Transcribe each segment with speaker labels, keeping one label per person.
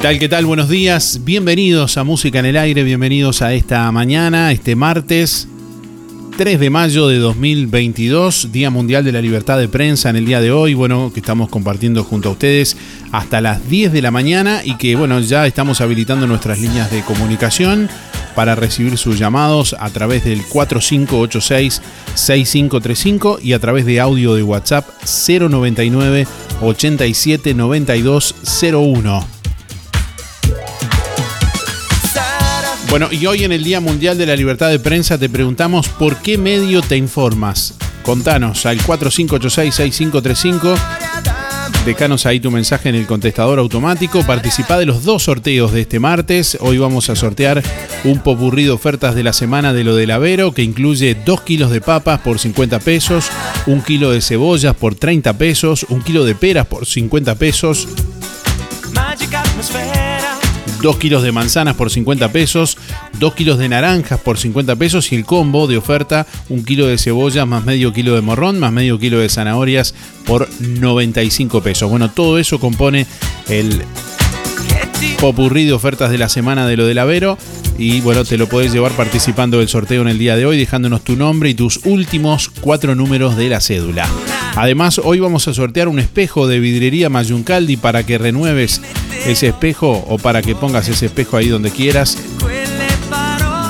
Speaker 1: tal? ¿Qué tal? Buenos días. Bienvenidos a Música en el Aire, bienvenidos a esta mañana, este martes 3 de mayo de 2022, Día Mundial de la Libertad de Prensa en el día de hoy, bueno, que estamos compartiendo junto a ustedes hasta las 10 de la mañana y que, bueno, ya estamos habilitando nuestras líneas de comunicación para recibir sus llamados a través del 4586-6535 y a través de audio de WhatsApp 099 87 92 01. Bueno, y hoy en el Día Mundial de la Libertad de Prensa te preguntamos por qué medio te informas. Contanos al 4586-6535.
Speaker 2: Decanos ahí tu mensaje en el contestador automático. Participá de los dos sorteos de este martes. Hoy vamos a sortear un popurrí de ofertas de la semana de lo del Avero, que incluye 2 kilos de papas por 50 pesos, 1 kilo de cebollas por 30 pesos, 1 kilo de peras por 50 pesos. 2 kilos de manzanas por 50 pesos, 2 kilos de naranjas por 50 pesos y el combo de oferta, un kilo de cebolla más medio kilo de morrón, más medio kilo de zanahorias por 95 pesos. Bueno, todo eso compone el popurrí de ofertas de la semana de lo del Avero. Y bueno, te lo podés llevar participando del sorteo en el día de hoy, dejándonos tu nombre y tus últimos cuatro números de la cédula. Además, hoy vamos a sortear un espejo de vidrería Mayuncaldi para que renueves ese espejo o para que pongas ese espejo ahí donde quieras.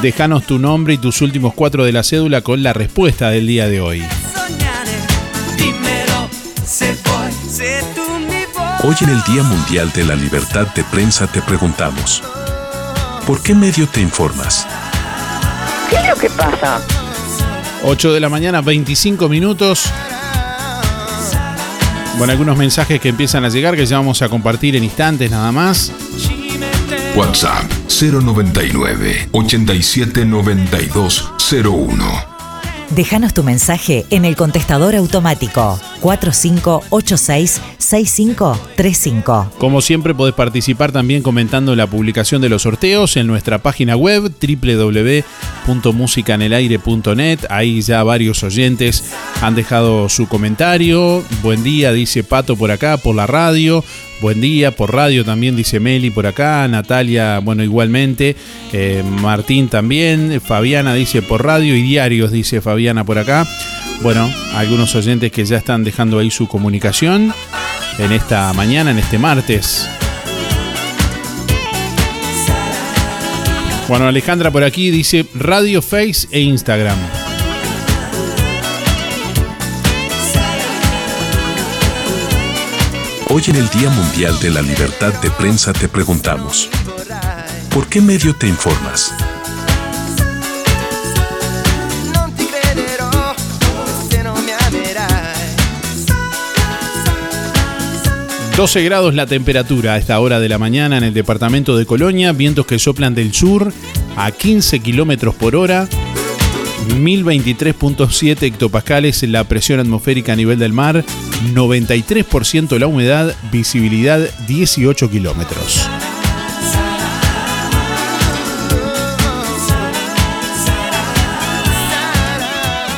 Speaker 2: Déjanos tu nombre y tus últimos cuatro de la cédula con la respuesta del día de hoy.
Speaker 3: Hoy en el Día Mundial de la Libertad de Prensa te preguntamos, ¿por qué medio te informas?
Speaker 4: ¿Qué es lo que pasa?
Speaker 2: 8 de la mañana, 25 minutos. Bueno, algunos mensajes que empiezan a llegar que ya vamos a compartir en instantes nada más.
Speaker 3: WhatsApp 099 879201
Speaker 5: Déjanos tu mensaje en el contestador automático 4586-6535.
Speaker 2: Como siempre podés participar también comentando la publicación de los sorteos en nuestra página web www.musicanelaire.net. Ahí ya varios oyentes han dejado su comentario. Buen día, dice Pato por acá, por la radio. Buen día, por radio también dice Meli por acá, Natalia, bueno, igualmente, eh, Martín también, Fabiana dice por radio y diarios dice Fabiana por acá. Bueno, algunos oyentes que ya están dejando ahí su comunicación en esta mañana, en este martes. Bueno, Alejandra por aquí dice Radio Face e Instagram.
Speaker 3: Hoy en el Día Mundial de la Libertad de Prensa te preguntamos, ¿por qué medio te informas?
Speaker 2: 12 grados la temperatura a esta hora de la mañana en el departamento de Colonia, vientos que soplan del sur a 15 kilómetros por hora, 1023.7 hectopascales la presión atmosférica a nivel del mar, 93% la humedad, visibilidad 18 kilómetros.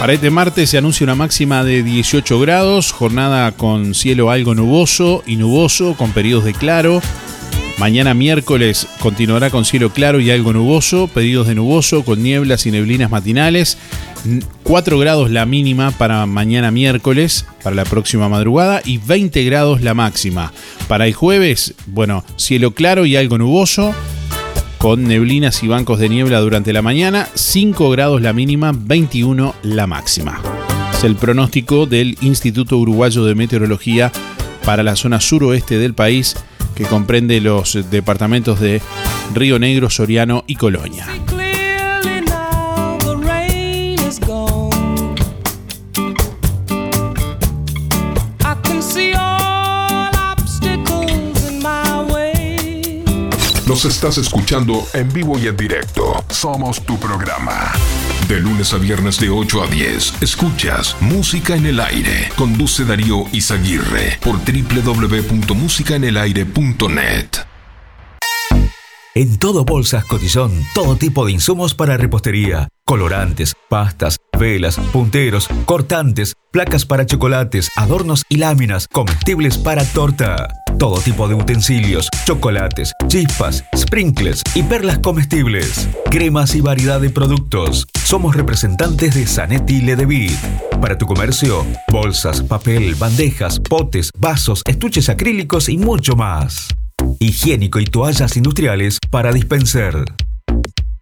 Speaker 2: Para este martes se anuncia una máxima de 18 grados, jornada con cielo algo nuboso y nuboso, con periodos de claro. Mañana miércoles continuará con cielo claro y algo nuboso, periodos de nuboso con nieblas y neblinas matinales. 4 grados la mínima para mañana miércoles, para la próxima madrugada, y 20 grados la máxima. Para el jueves, bueno, cielo claro y algo nuboso, con neblinas y bancos de niebla durante la mañana, 5 grados la mínima, 21 la máxima. Es el pronóstico del Instituto Uruguayo de Meteorología para la zona suroeste del país, que comprende los departamentos de Río Negro, Soriano y Colonia.
Speaker 3: Nos estás escuchando en vivo y en directo. Somos tu programa. De lunes a viernes de 8 a 10, escuchas Música en el Aire. Conduce Darío Izaguirre por www.musicaenelaire.net.
Speaker 6: En todo Bolsas Cotillón, todo tipo de insumos para repostería, colorantes, pastas, velas, punteros, cortantes, placas para chocolates, adornos y láminas, comestibles para torta. Todo tipo de utensilios, chocolates, chispas, sprinkles y perlas comestibles. Cremas y variedad de productos. Somos representantes de Zanetti Ledevit. Para tu comercio, bolsas, papel, bandejas, potes, vasos, estuches acrílicos y mucho más. Higiénico y toallas industriales para dispensar.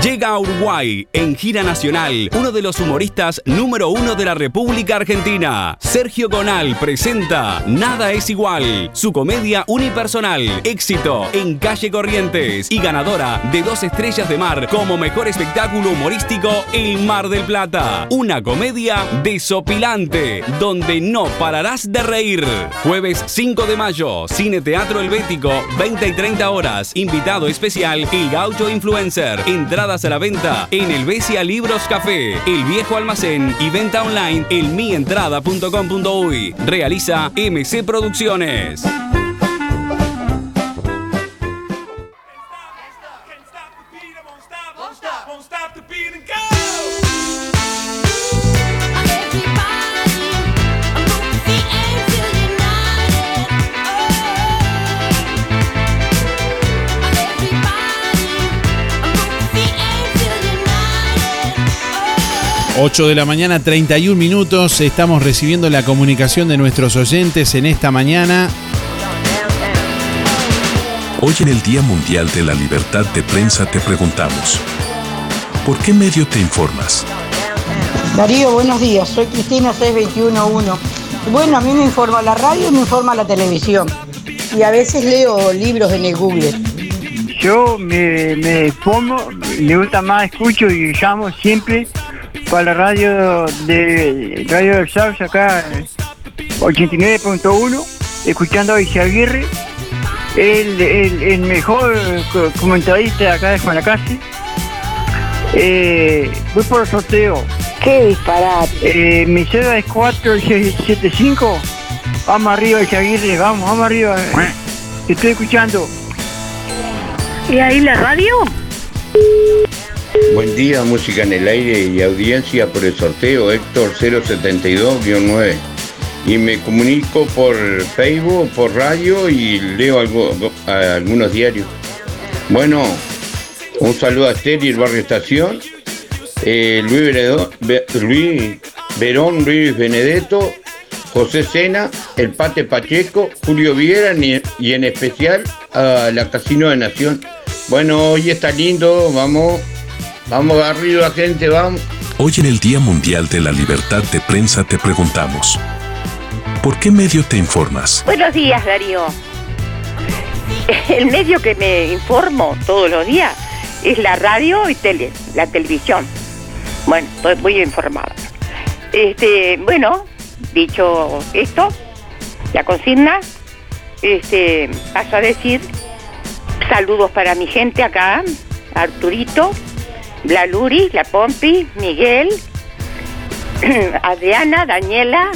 Speaker 7: Llega a Uruguay en gira nacional uno de los humoristas número uno de la República Argentina. Sergio Gonal presenta Nada es igual, su comedia unipersonal, éxito en Calle Corrientes y ganadora de dos estrellas de mar como mejor espectáculo humorístico El Mar del Plata. Una comedia desopilante donde no pararás de reír. Jueves 5 de mayo, Cine Teatro Helvético, 20 y 30 horas. Invitado especial, El Gaucho Influencer. A la venta en el Besia Libros Café, El Viejo Almacén y venta online en mientrada.com.uy. Realiza MC Producciones.
Speaker 2: 8 de la mañana, 31 minutos. Estamos recibiendo la comunicación de nuestros oyentes en esta mañana.
Speaker 8: Hoy en el Día Mundial de la Libertad de Prensa te preguntamos, ¿por qué medio te informas?
Speaker 9: Darío, buenos días. Soy Cristina 6211. Bueno, a mí me informa la radio y me informa la televisión. Y a veces leo libros en el Google.
Speaker 10: Yo me, me pongo, me gusta más, escucho y llamo siempre para la radio de Radio del Sauce acá 89.1, escuchando a Aguirre, el, el, el, mejor comentarista acá de Juanacasi. Eh, voy por el sorteo.
Speaker 9: ¿Qué disparate?
Speaker 10: Eh, mi cédula es 475. Vamos arriba, Aguirre, vamos, vamos arriba. Te estoy escuchando.
Speaker 9: ¿Y ahí la radio?
Speaker 11: Buen día, música en el aire y audiencia por el sorteo Héctor 072-9. Y me comunico por Facebook, por radio y leo algo, algunos diarios. Bueno, un saludo a Esther y el barrio Estación. Eh, Luis, Verón, Luis Benedetto, José Sena, el Pate Pacheco, Julio Viera y en especial a la Casino de Nación. Bueno, hoy está lindo, vamos Vamos arriba, gente, vamos.
Speaker 8: Hoy en el Día Mundial de la Libertad de Prensa te preguntamos, ¿por qué medio te informas?
Speaker 4: Buenos días, Darío. El medio que me informo todos los días es la radio y tele, la televisión. Bueno, estoy muy informada. Este, bueno, dicho esto, la consigna, este, paso a decir saludos para mi gente acá, Arturito, la Luri, la Pompi, Miguel, Adriana, Daniela,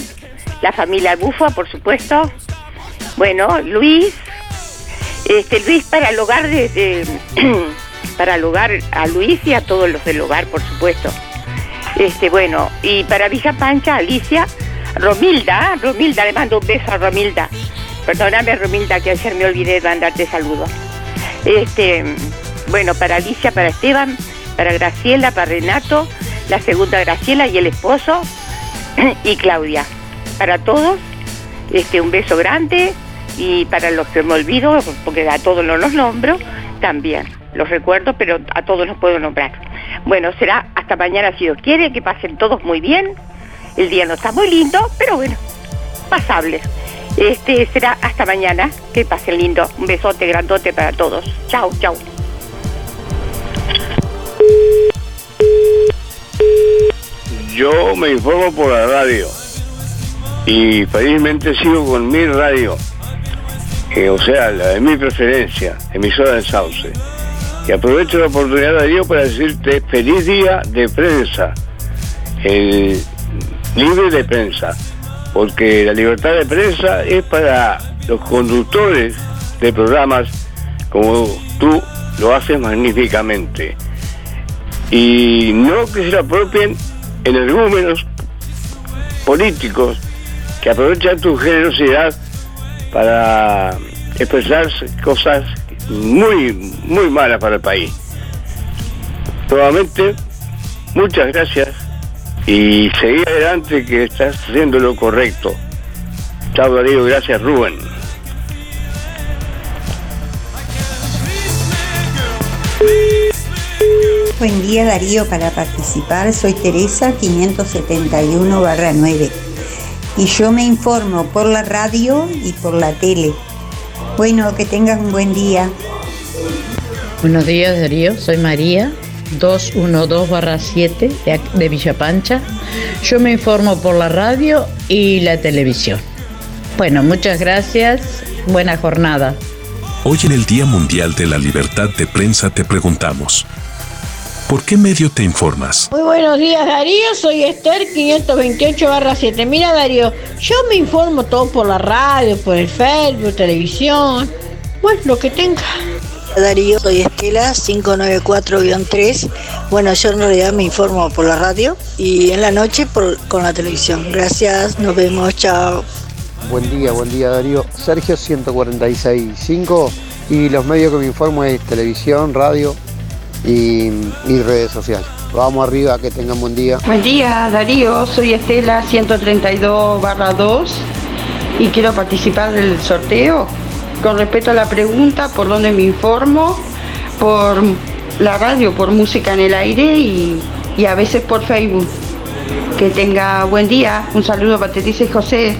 Speaker 4: la familia Bufa, por supuesto. Bueno, Luis, este Luis para el hogar de, para el hogar a Luis y a todos los del hogar, por supuesto. Este, bueno, y para Villa Pancha, Alicia, Romilda, Romilda, le mando un beso a Romilda. Perdóname, Romilda, que ayer me olvidé de mandarte saludos. Este, bueno, para Alicia, para Esteban, para Graciela, para Renato, la segunda Graciela y el esposo y Claudia. Para todos, este, un beso grande y para los que me olvido, porque a todos no los nombro, también los recuerdo, pero a todos los puedo nombrar. Bueno, será hasta mañana si Dios quiere, que pasen todos muy bien. El día no está muy lindo, pero bueno, pasable. Este será hasta mañana, que pasen lindo. Un besote grandote para todos. Chao, chao.
Speaker 12: Yo me informo por la radio y felizmente sigo con mi radio, o sea, la de mi preferencia, emisora del Sauce. Y aprovecho la oportunidad, Darío, para decirte feliz día de prensa, libre de prensa, porque la libertad de prensa es para los conductores de programas como tú lo haces magníficamente. Y no que se lo apropien energúmenos políticos que aprovechan tu generosidad para expresar cosas muy, muy malas para el país. Nuevamente, muchas gracias y seguí adelante que estás haciendo lo correcto. Chao Darío, gracias Rubén.
Speaker 13: Buen día Darío, para participar soy Teresa 571 9 y yo me informo por la radio y por la tele. Bueno, que tengan un buen día.
Speaker 14: Buenos días Darío, soy María 212-7 de, de Villa Pancha. Yo me informo por la radio y la televisión. Bueno, muchas gracias, buena jornada.
Speaker 15: Hoy en el Día Mundial de la Libertad de Prensa te preguntamos, ¿Por qué medio te informas?
Speaker 16: Muy buenos días Darío, soy Esther 528 7. Mira Darío, yo me informo todo por la radio, por el Facebook, televisión, bueno, lo que tenga.
Speaker 9: Darío, soy Estela 594-3. Bueno, yo en realidad me informo por la radio y en la noche por, con la televisión. Gracias, nos vemos, chao.
Speaker 17: Buen día, buen día Darío. Sergio 146.5 y los medios que me informo es televisión, radio y, redes sociales. Vamos arriba, que tengan buen día.
Speaker 18: Buen día, Darío. Soy Estela 132 2 y quiero participar del sorteo. Con respecto a la pregunta, ¿por dónde me informo? Por la radio, por música en el aire y, y a veces por Facebook. Que tenga buen día. Un saludo para Patricia y José.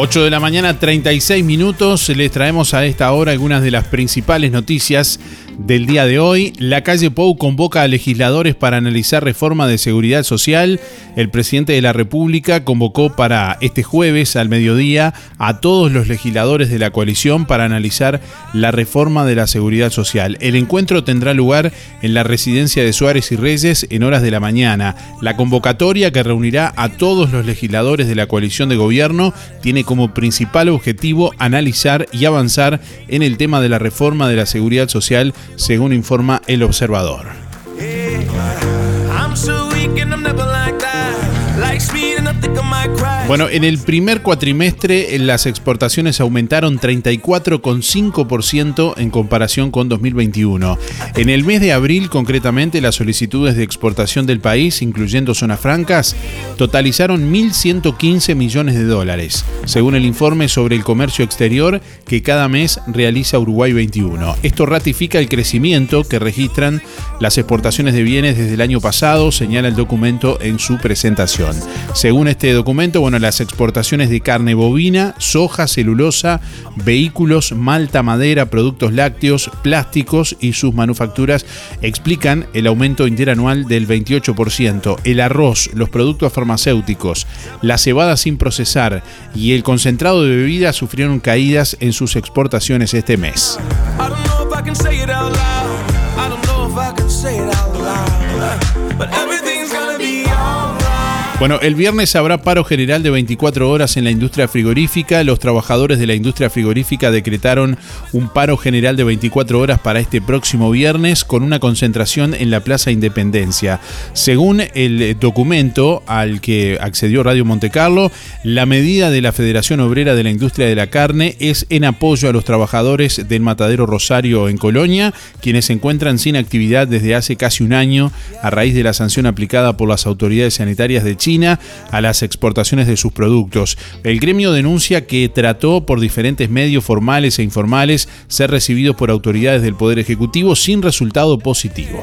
Speaker 2: 8 de la mañana, 36 minutos. Les traemos a esta hora algunas de las principales noticias del día de hoy. La calle Pou convoca a legisladores para analizar reforma de seguridad social. El presidente de la República convocó para este jueves al mediodía a todos los legisladores de la coalición para analizar la reforma de la seguridad social. El encuentro tendrá lugar en la residencia de Suárez y Reyes en horas de la mañana. La convocatoria que reunirá a todos los legisladores de la coalición de gobierno tiene como principal objetivo analizar y avanzar en el tema de la reforma de la seguridad social según informa el observador. Bueno, en el primer cuatrimestre eh, las exportaciones aumentaron 34,5% en comparación con 2021. En el mes de abril, concretamente, las solicitudes de exportación del país, incluyendo zonas francas, totalizaron 1.115 millones de dólares, según el informe sobre el comercio exterior que cada mes realiza Uruguay 21. Esto ratifica el crecimiento que registran las exportaciones de bienes desde el año pasado, señala el documento en su presentación. Según este documento, bueno, las exportaciones de carne bovina, soja, celulosa, vehículos, malta, madera, productos lácteos, plásticos y sus manufacturas explican el aumento interanual del 28%. El arroz, los productos farmacéuticos, la cebada sin procesar y el concentrado de bebidas sufrieron caídas en sus exportaciones este mes. Bueno, el viernes habrá paro general de 24 horas en la industria frigorífica. Los trabajadores de la industria frigorífica decretaron un paro general de 24 horas para este próximo viernes con una concentración en la Plaza Independencia. Según el documento al que accedió Radio Montecarlo, la medida de la Federación Obrera de la Industria de la Carne es en apoyo a los trabajadores del Matadero Rosario en Colonia, quienes se encuentran sin actividad desde hace casi un año a raíz de la sanción aplicada por las autoridades sanitarias de Chile a las exportaciones de sus productos. El gremio denuncia que trató por diferentes medios formales e informales ser recibido por autoridades del Poder Ejecutivo sin resultado positivo.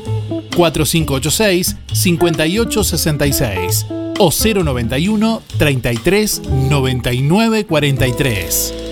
Speaker 2: 4586-5866 o 091 33 99 43.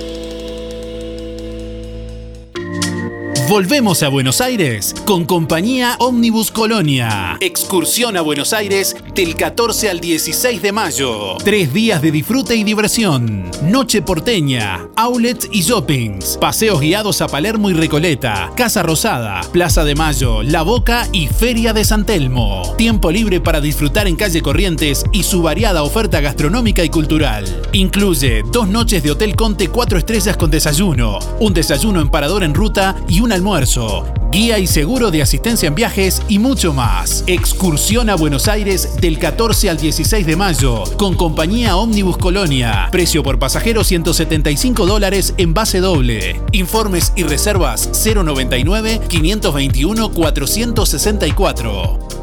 Speaker 2: Volvemos a Buenos Aires con compañía Omnibus Colonia. Excursión a Buenos Aires del 14 al 16 de mayo. Tres días de disfrute y diversión. Noche porteña, outlets y shoppings. Paseos guiados a Palermo y Recoleta. Casa Rosada, Plaza de Mayo, La Boca y Feria de San Telmo. Tiempo libre para disfrutar en calle Corrientes y su variada oferta gastronómica y cultural. Incluye dos noches de Hotel Conte 4 estrellas con desayuno, un desayuno en parador en ruta y un almuerzo, guía y seguro de asistencia en viajes y mucho más. Excursión a Buenos Aires del 14 al 16 de mayo con compañía Omnibus Colonia. Precio por pasajero 175 dólares en base doble. Informes y reservas 099 521 464.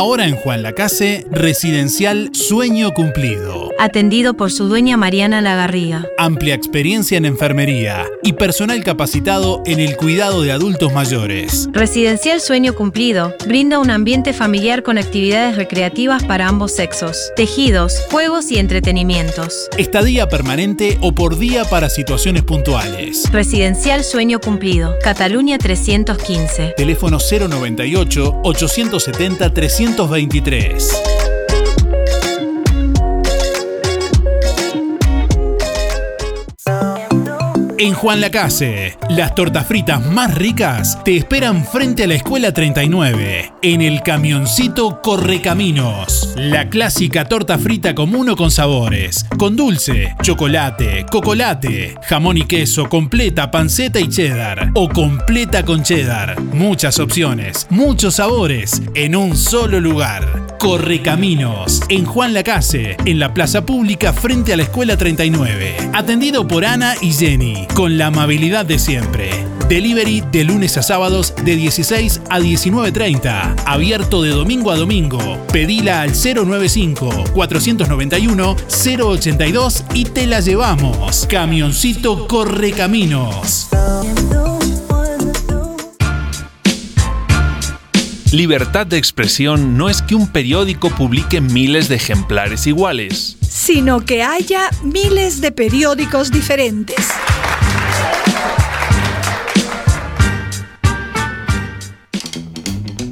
Speaker 2: Ahora en Juan Lacase, residencial Sueño Cumplido.
Speaker 19: Atendido por su dueña Mariana Lagarriga.
Speaker 2: Amplia experiencia en enfermería y personal capacitado en el cuidado de adultos mayores.
Speaker 19: Residencial Sueño Cumplido brinda un ambiente familiar con actividades recreativas para ambos sexos, tejidos, juegos y entretenimientos.
Speaker 2: Estadía permanente o por día para situaciones puntuales.
Speaker 19: Residencial Sueño Cumplido, Cataluña 315.
Speaker 2: Teléfono 098 870 323. En Juan Lacase, las tortas fritas más ricas te esperan frente a la Escuela 39, en el camioncito Correcaminos. La clásica torta frita común o con sabores, con dulce, chocolate, cocolate, jamón y queso, completa, panceta y cheddar, o completa con cheddar. Muchas opciones, muchos sabores, en un solo lugar. Correcaminos, en Juan Lacase, en la plaza pública frente a la Escuela 39. Atendido por Ana y Jenny, con la amabilidad de siempre. Delivery de lunes a sábados de 16 a 19.30. Abierto de domingo a domingo. Pedila al 095-491-082 y te la llevamos. Camioncito Correcaminos.
Speaker 20: Libertad de expresión no es que un periódico publique miles de ejemplares iguales,
Speaker 21: sino que haya miles de periódicos diferentes.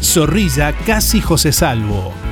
Speaker 2: Zorrilla Casi José Salvo.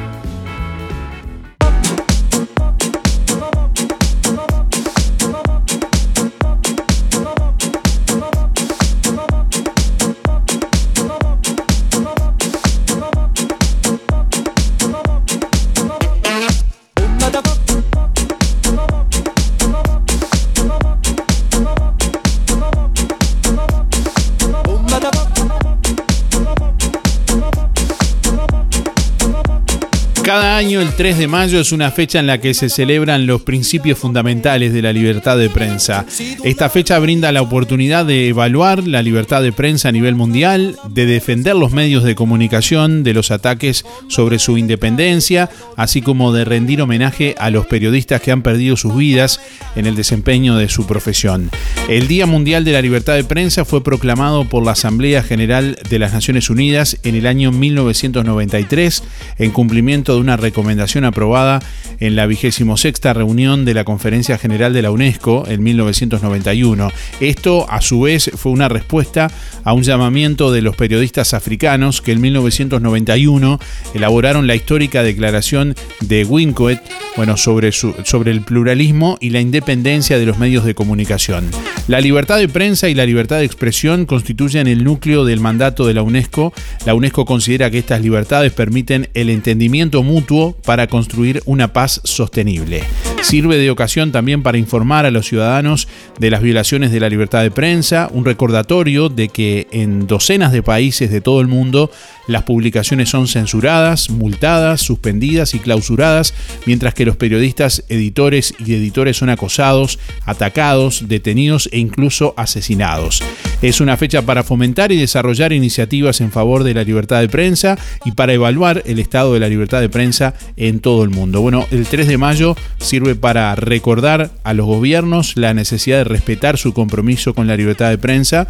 Speaker 2: El 3 de mayo es una fecha en la que se celebran los principios fundamentales de la libertad de prensa. Esta fecha brinda la oportunidad de evaluar la libertad de prensa a nivel mundial, de defender los medios de comunicación de los ataques sobre su independencia, así como de rendir homenaje a los periodistas que han perdido sus vidas en el desempeño de su profesión. El Día Mundial de la Libertad de Prensa fue proclamado por la Asamblea General de las Naciones Unidas en el año 1993 en cumplimiento de una recomendación aprobada en la vigésimo sexta reunión de la Conferencia General de la UNESCO en 1991. Esto, a su vez, fue una respuesta a un llamamiento de los periodistas africanos que en 1991 elaboraron la histórica declaración de Wincoet bueno, sobre, el pluralismo y la independencia de los medios de comunicación. La libertad de prensa y la libertad de expresión constituyen el núcleo del mandato de la UNESCO. La UNESCO considera que estas libertades permiten el entendimiento mutuo para construir una paz sostenible. Sirve de ocasión también para informar a los ciudadanos de las violaciones de la libertad de prensa, un recordatorio de que en docenas de países de todo el mundo las publicaciones son censuradas, multadas, suspendidas y clausuradas, mientras que los periodistas, editores y editores son acosados, atacados, detenidos e incluso asesinados. Es una fecha para fomentar y desarrollar iniciativas en favor de la libertad de prensa y para evaluar el estado de la libertad de prensa en todo el mundo. Bueno, el 3 de mayo sirve para recordar a los gobiernos la necesidad de respetar su compromiso con la libertad de prensa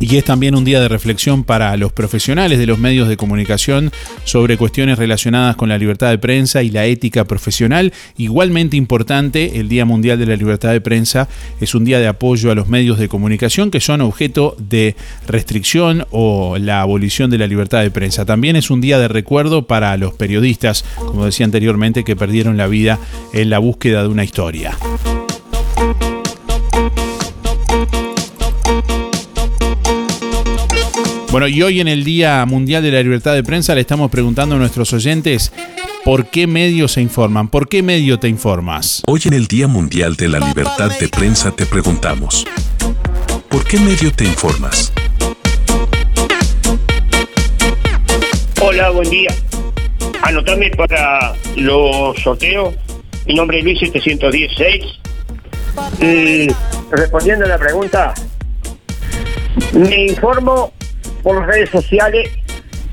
Speaker 2: y es también un día de reflexión para los profesionales de los medios de comunicación sobre cuestiones relacionadas con la libertad de prensa y la ética profesional. Igualmente importante, el Día Mundial de la Libertad de Prensa es un día de apoyo a los medios de comunicación que son objeto de restricción o la abolición de la libertad de prensa. También es un día de recuerdo para los periodistas, como decía anteriormente, que perdieron la vida en la búsqueda de una historia. Bueno, y hoy en el Día Mundial de la Libertad de Prensa le estamos preguntando a nuestros oyentes por qué medios se informan, por qué medio te informas.
Speaker 15: Hoy en el Día Mundial de la Libertad de Prensa te preguntamos, ¿por qué medio te informas?
Speaker 22: Hola, buen día. Anotame para los sorteos. Mi nombre es Luis 716. Y respondiendo a la pregunta, me informo por las redes sociales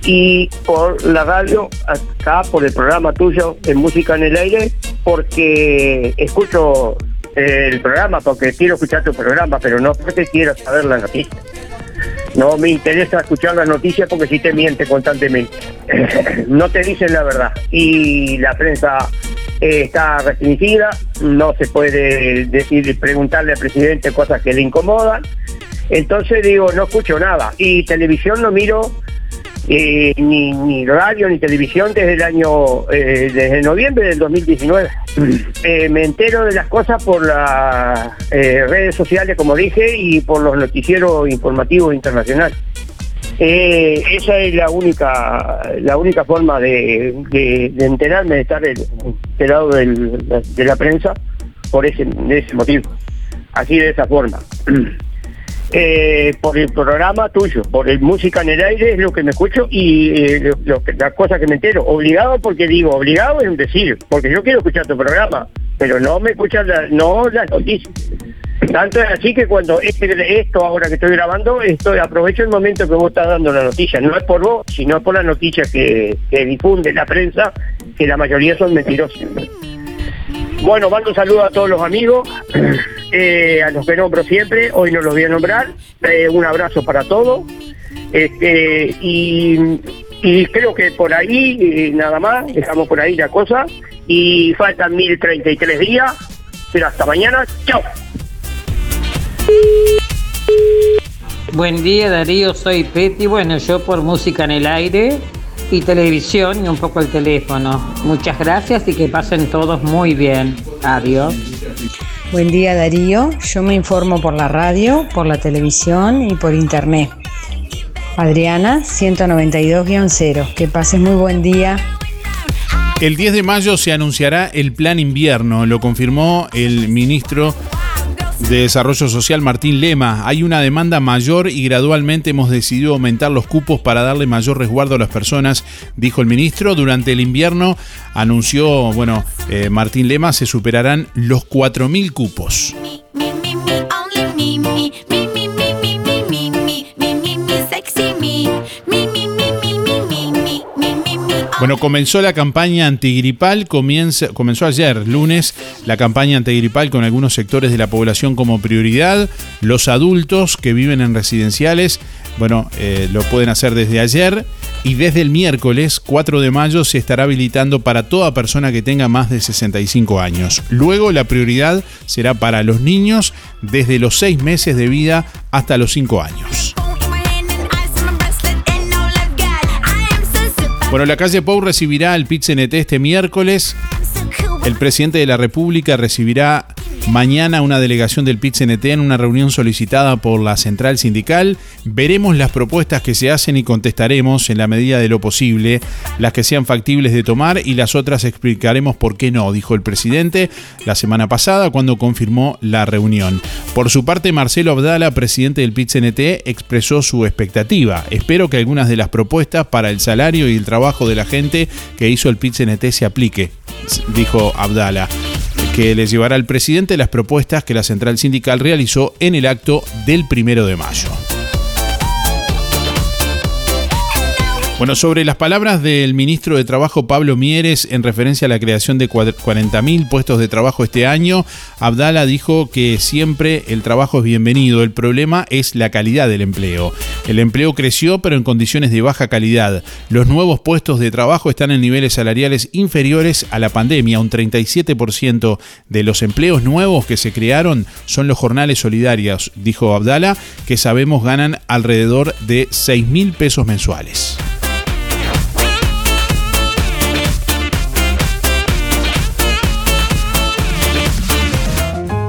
Speaker 22: y por la radio, acá por el programa tuyo en Música en el Aire, porque escucho el programa, porque quiero escuchar tu programa, pero no porque quiero saber la noticia. No me interesa escuchar las noticias porque si te miente constantemente. no te dicen la verdad. Y la prensa eh, está restringida, no se puede decir, preguntarle al presidente cosas que le incomodan. Entonces digo, no escucho nada. Y televisión no miro eh, ni, ni, radio ni televisión desde el año, eh, desde noviembre del 2019. Eh, me entero de las cosas por las redes sociales, como dije, y por los noticieros informativos internacionales. esa es la única la única forma de, enterarme, de estar enterado de la prensa por ese, de ese motivo. Así de esa forma. Eh, por el programa tuyo, por el música en el aire es lo que me escucho y eh, lo, las cosas que me entero. Obligado porque digo, obligado es un decir, porque yo quiero escuchar tu programa, pero no me escuchas la, no las noticias. Tanto es así que cuando este, esto ahora que estoy grabando, estoy aprovecho el momento que vos estás dando la noticia. No es por vos, sino por la noticia que, que difunde la prensa, que la mayoría son mentirosos. Bueno, mando un saludo a todos los amigos, eh, a los que nombro siempre, hoy no los voy a nombrar, eh, un abrazo para todos, este, y, creo que por ahí, eh, nada más, dejamos por ahí la cosa, y faltan 1033 días, pero hasta mañana, chao.
Speaker 23: Buen día Darío, soy Peti, bueno, yo por música en el aire y televisión y un poco el teléfono. Muchas gracias y que pasen todos muy bien. Adiós.
Speaker 24: Buen día Darío, yo me informo por la radio, por la televisión y por internet. Adriana 192-0, que pases muy buen día.
Speaker 2: El 10 de mayo se anunciará el plan invierno, lo confirmó el ministro de Desarrollo Social Martín Lema. Hay una demanda mayor y gradualmente hemos decidido aumentar los cupos para darle mayor resguardo a las personas, dijo el ministro. Durante el invierno anunció, bueno, eh, Martín Lema, se superarán los 4.000 cupos. Bueno, comenzó la campaña antigripal, comienza, comenzó ayer, lunes, la campaña antigripal con algunos sectores de la población como prioridad. Los adultos que viven en residenciales, bueno, eh, lo pueden hacer desde ayer.
Speaker 25: y desde el miércoles 4 de mayo se estará habilitando para toda persona que tenga más de 65 años. Luego la prioridad será para los niños desde los 6 meses de vida hasta los 5 años. Bueno, la calle Pou recibirá el pit este miércoles. El presidente de la República recibirá Mañana una delegación del pit en una reunión solicitada por la central sindical. Veremos las propuestas que se hacen y contestaremos en la medida de lo posible, las que sean factibles de tomar y las otras explicaremos por qué no, dijo el presidente la semana pasada cuando confirmó la reunión. Por su parte, Marcelo Abdala, presidente del pit expresó su expectativa. Espero que algunas de las propuestas para el salario y el trabajo de la gente que hizo el pit se aplique, dijo Abdala que les llevará al presidente las propuestas que la central sindical realizó en el acto del primero de mayo. Bueno, sobre las palabras del ministro de Trabajo Pablo Mieres en referencia a la creación de 40.000 puestos de trabajo este año, Abdala dijo que siempre el trabajo es bienvenido, el problema es la calidad del empleo. El empleo creció pero en condiciones de baja calidad. Los nuevos puestos de trabajo están en niveles salariales inferiores a la pandemia. Un 37% de los empleos nuevos que se crearon son los jornales solidarios, dijo Abdala, que sabemos ganan alrededor de 6 mil pesos mensuales.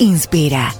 Speaker 26: Inspira.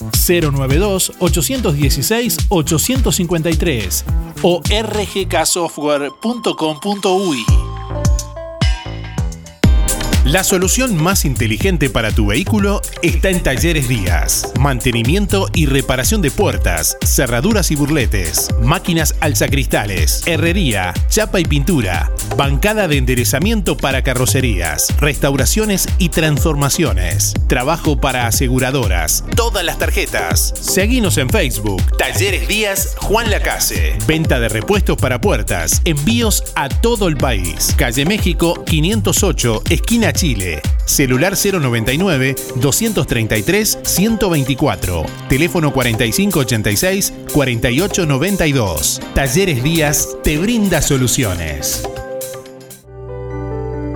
Speaker 2: 092-816-853 o rgksoftware.com.uy. La solución más inteligente para tu vehículo está en Talleres Díaz. Mantenimiento y reparación de puertas, cerraduras y burletes, máquinas alzacristales, herrería, chapa y pintura, bancada de enderezamiento para carrocerías, restauraciones y transformaciones, trabajo para aseguradoras, todas las tarjetas. Seguinos en Facebook, Talleres Díaz Juan Lacase. Venta de repuestos para puertas, envíos a todo el país. Calle México 508, esquina Chile. Celular 099 233 124. Teléfono 4586 4892. Talleres Díaz te brinda soluciones.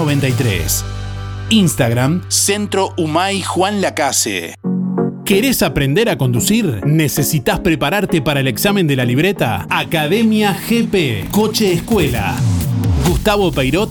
Speaker 27: 93. Instagram, Centro Humay Juan Lacase. ¿Querés aprender a conducir? ¿Necesitas prepararte para el examen de la libreta? Academia GP, Coche Escuela. Gustavo Peirot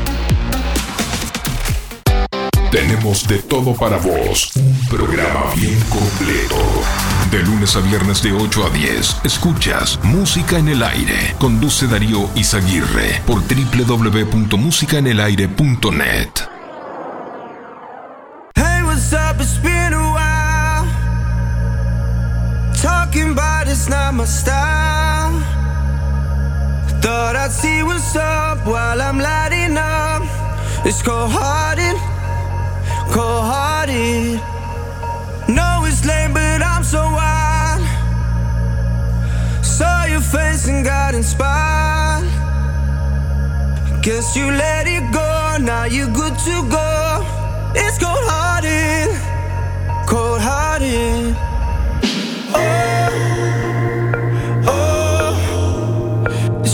Speaker 15: Tenemos de todo para vos. Un programa bien completo. De lunes a viernes de 8 a 10, escuchas Música en el Aire. Conduce Darío Izaguirre por www.musicaenelaire.net.
Speaker 28: Hey, what's up? It's been a while. Talking about it's not my style. Thought I'd see what's up while I'm lighting up. It's cold hearted, cold hearted. No, it's lame, but I'm so. Saw your face and got inspired. Guess you let it go, now you're good to go. It's cold hearted, cold hearted. Oh.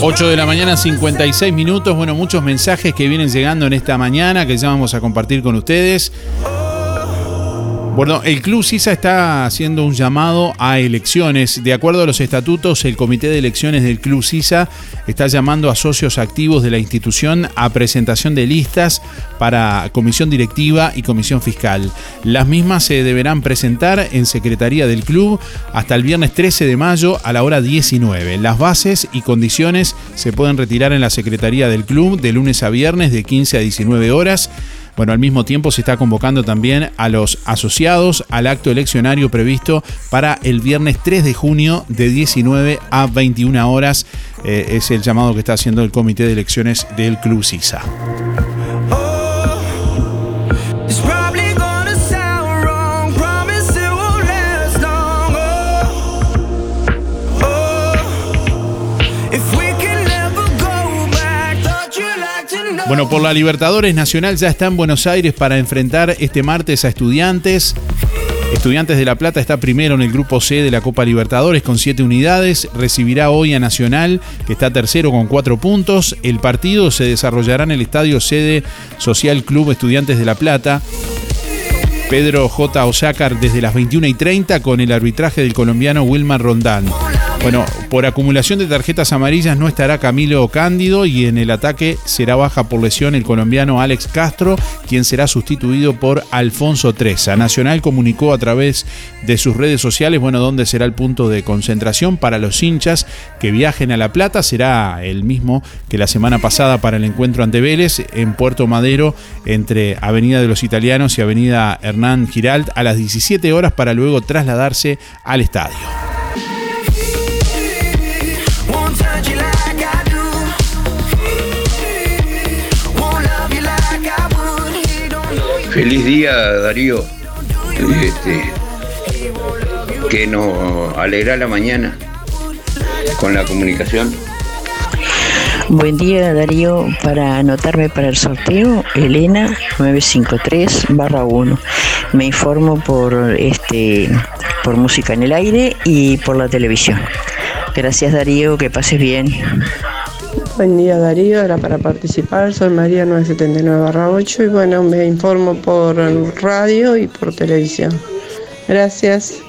Speaker 2: 8 de la mañana, 56 minutos. Bueno, muchos mensajes que vienen llegando en esta mañana que ya vamos a compartir con ustedes. Bueno, el Club CISA está haciendo un llamado a elecciones. De acuerdo a los estatutos, el Comité de Elecciones del Club CISA está llamando a socios activos de la institución a presentación de listas para comisión directiva y comisión fiscal. Las mismas se deberán presentar en Secretaría del Club hasta el viernes 13 de mayo a la hora 19. Las bases y condiciones se pueden retirar en la Secretaría del Club de lunes a viernes de 15 a 19 horas. Bueno, al mismo tiempo se está convocando también a los asociados al acto eleccionario previsto para el viernes 3 de junio de 19 a 21 horas. Eh, es el llamado que está haciendo el Comité de Elecciones del Club CISA. Bueno, por la Libertadores Nacional ya está en Buenos Aires para enfrentar este martes a estudiantes. Estudiantes de La Plata está primero en el grupo C de la Copa Libertadores con 7 unidades. Recibirá hoy a Nacional, que está tercero con 4 puntos. El partido se desarrollará en el estadio sede Social Club Estudiantes de La Plata. Pedro J. Osácar desde las 21 y 30 con el arbitraje del colombiano Wilmar Rondán. Bueno, por acumulación de tarjetas amarillas no estará Camilo Cándido y en el ataque será baja por lesión el colombiano Alex Castro, quien será sustituido por Alfonso Treza. Nacional comunicó a través de sus redes sociales, bueno, dónde será el punto de concentración para los hinchas que viajen a La Plata. Será el mismo que la semana pasada para el encuentro ante Vélez en Puerto Madero entre Avenida de los Italianos y Avenida Hernán Giralt a las 17 horas para luego trasladarse al estadio.
Speaker 29: Feliz día, Darío. Este, que nos alegra la mañana con la comunicación.
Speaker 30: Buen día Darío, para anotarme para el sorteo, Elena 953 1. Me informo por este por música en el aire y por la televisión. Gracias Darío, que pases bien.
Speaker 31: Buen día Darío, era para participar, soy María 979-8 y bueno, me informo por radio y por televisión. Gracias.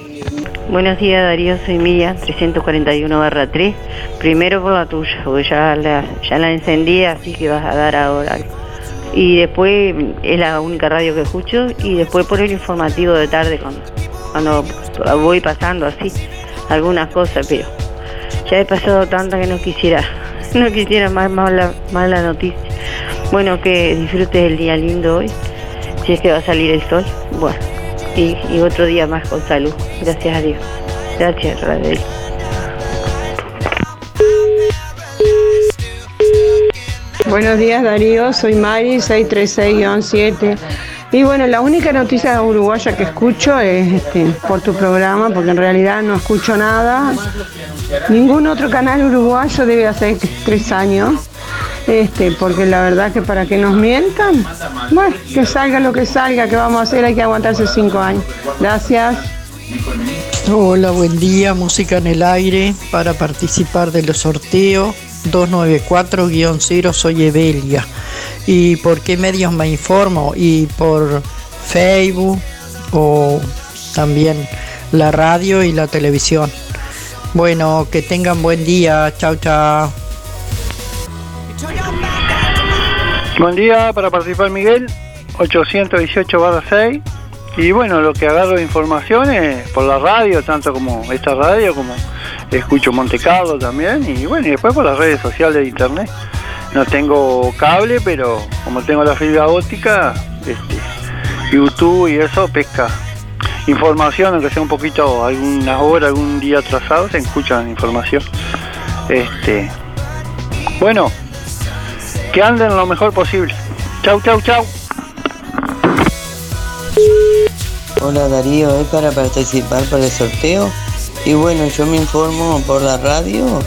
Speaker 32: Buenos días Darío, soy Miriam, 341 barra 3. Primero por la tuya, porque ya la, ya la encendí, así que vas a dar ahora
Speaker 33: Y después es la única radio que escucho y después por el informativo de tarde cuando, cuando voy pasando así algunas cosas, pero ya he pasado tanta que no quisiera, no quisiera más mala, mala noticia. Bueno, que disfrutes el día lindo hoy, si es que va a salir el sol. Bueno, y, y otro día más con salud. Gracias a Dios. Gracias, Radio.
Speaker 34: Buenos días Darío, soy Mari, 636-7. Y bueno, la única noticia uruguaya que escucho es este, por tu programa, porque en realidad no escucho nada. Ningún otro canal uruguayo debe hacer tres años. Este, porque la verdad que para que nos mientan, bueno, que salga lo que salga, que vamos a hacer, hay que aguantarse cinco años. Gracias.
Speaker 35: Hola, buen día, música en el aire para participar de los sorteos 294-0 soy Evelia. ¿Y por qué medios me informo? Y por Facebook o también la radio y la televisión. Bueno, que tengan buen día. Chao, chao.
Speaker 36: Buen día para participar Miguel, 818 6. Y bueno, lo que agarro de información es por la radio, tanto como esta radio, como escucho Monte Carlo también. Y bueno, y después por las redes sociales de internet. No tengo cable, pero como tengo la fibra óptica, este, YouTube y eso pesca información, aunque sea un poquito, algunas horas, algún día atrasado, se escuchan información. Este, bueno, que anden lo mejor posible. Chau, chau, chau.
Speaker 37: Hola Darío, es para participar por el sorteo. Y bueno, yo me informo por la radio,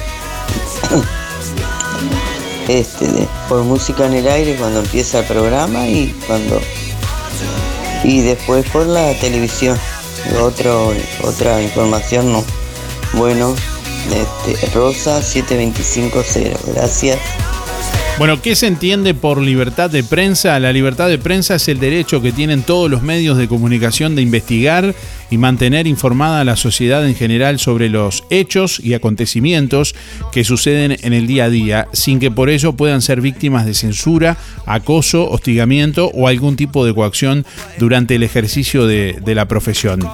Speaker 37: este, por música en el aire cuando empieza el programa y cuando y después por la televisión. Otro, otra información no. Bueno, este, Rosa 7250, gracias.
Speaker 2: Bueno, ¿qué se entiende por libertad de prensa? La libertad de prensa es el derecho que tienen todos los medios de comunicación de investigar y mantener informada a la sociedad en general sobre los hechos y acontecimientos que suceden en el día a día, sin que por ello puedan ser víctimas de censura, acoso, hostigamiento o algún tipo de coacción durante el ejercicio de, de la profesión.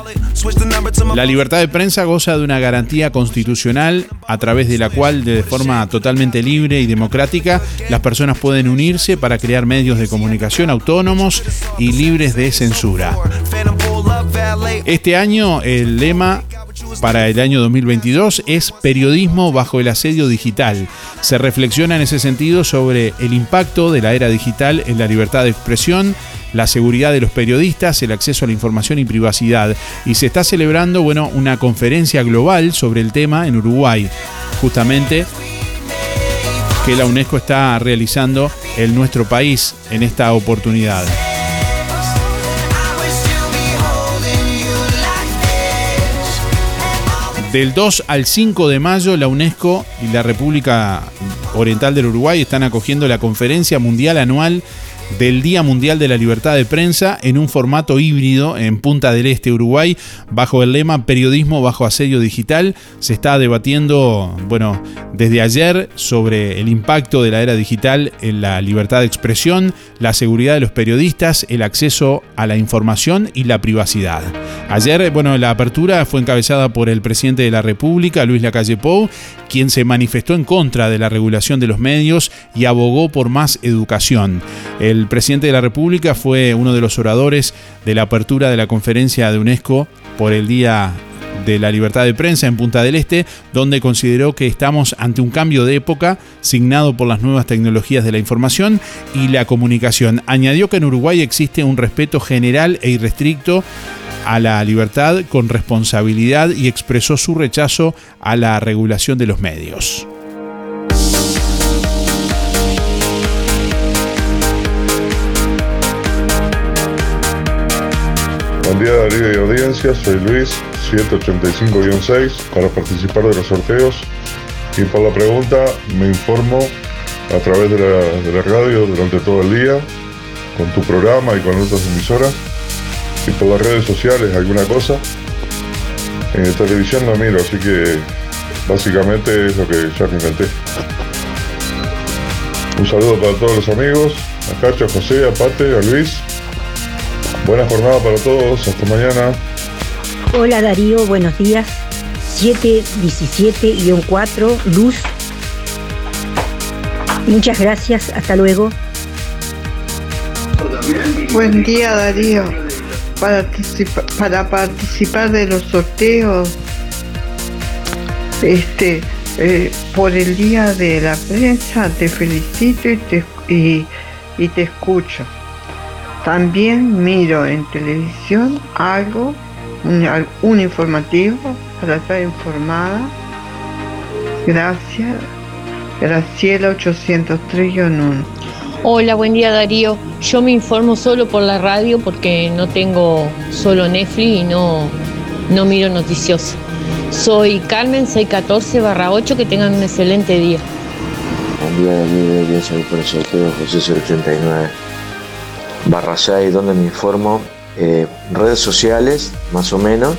Speaker 2: La libertad de prensa goza de una garantía constitucional a través de la cual, de forma totalmente libre y democrática, las personas pueden unirse para crear medios de comunicación autónomos y libres de censura. Este año el lema para el año 2022 es periodismo bajo el asedio digital. Se reflexiona en ese sentido sobre el impacto de la era digital en la libertad de expresión, la seguridad de los periodistas, el acceso a la información y privacidad. Y se está celebrando, bueno, una conferencia global sobre el tema en Uruguay, justamente que la UNESCO está realizando en nuestro país en esta oportunidad. Del 2 al 5 de mayo, la UNESCO y la República Oriental del Uruguay están acogiendo la Conferencia Mundial Anual del Día Mundial de la Libertad de Prensa en un formato híbrido en Punta del Este, Uruguay, bajo el lema Periodismo bajo asedio digital. Se está debatiendo, bueno, desde ayer sobre el impacto de la era digital en la libertad de expresión, la seguridad de los periodistas, el acceso a la información y la privacidad. Ayer, bueno, la apertura fue encabezada por el presidente de la República, Luis Lacalle Pou, quien se manifestó en contra de la regulación de los medios y abogó por más educación. Presidente de la República fue uno de los oradores de la apertura de la conferencia de UNESCO por el Día de la Libertad de Prensa en Punta del Este, donde consideró que estamos ante un cambio de época signado por las nuevas tecnologías de la información y la comunicación. Añadió que en Uruguay existe un respeto general e irrestricto a la libertad con responsabilidad y expresó su rechazo a la regulación de los medios.
Speaker 38: Buen día Darío y audiencia, soy Luis, 785-6, para participar de los sorteos y por la pregunta me informo a través de la, radio durante todo el día, con tu programa y con otras emisoras y por las redes sociales alguna cosa. En televisión no miro, así que básicamente es lo que ya me inventé. Un saludo para todos los amigos,
Speaker 39: a Cacho, a José, a Pate, a Luis. Buena jornada para todos, hasta mañana.
Speaker 40: Hola Darío, buenos días. 717-4, Luz. Muchas gracias, hasta luego.
Speaker 41: Buen día Darío. Para, participa- para participar de los sorteos, este, eh, por el día de la prensa te felicito y te, y, y te escucho. También miro en televisión algo, un, informativo para estar informada. Gracias. Graciela 803-1.
Speaker 42: Hola, buen día Darío. Yo me informo solo por la radio porque no tengo solo Netflix y no, no miro noticioso. Soy Carmen 614 8, que tengan un excelente día.
Speaker 43: Buen día, Darío, bien salud por el sorteo, José 089 barra 6, donde me informo, eh, redes sociales, más o menos,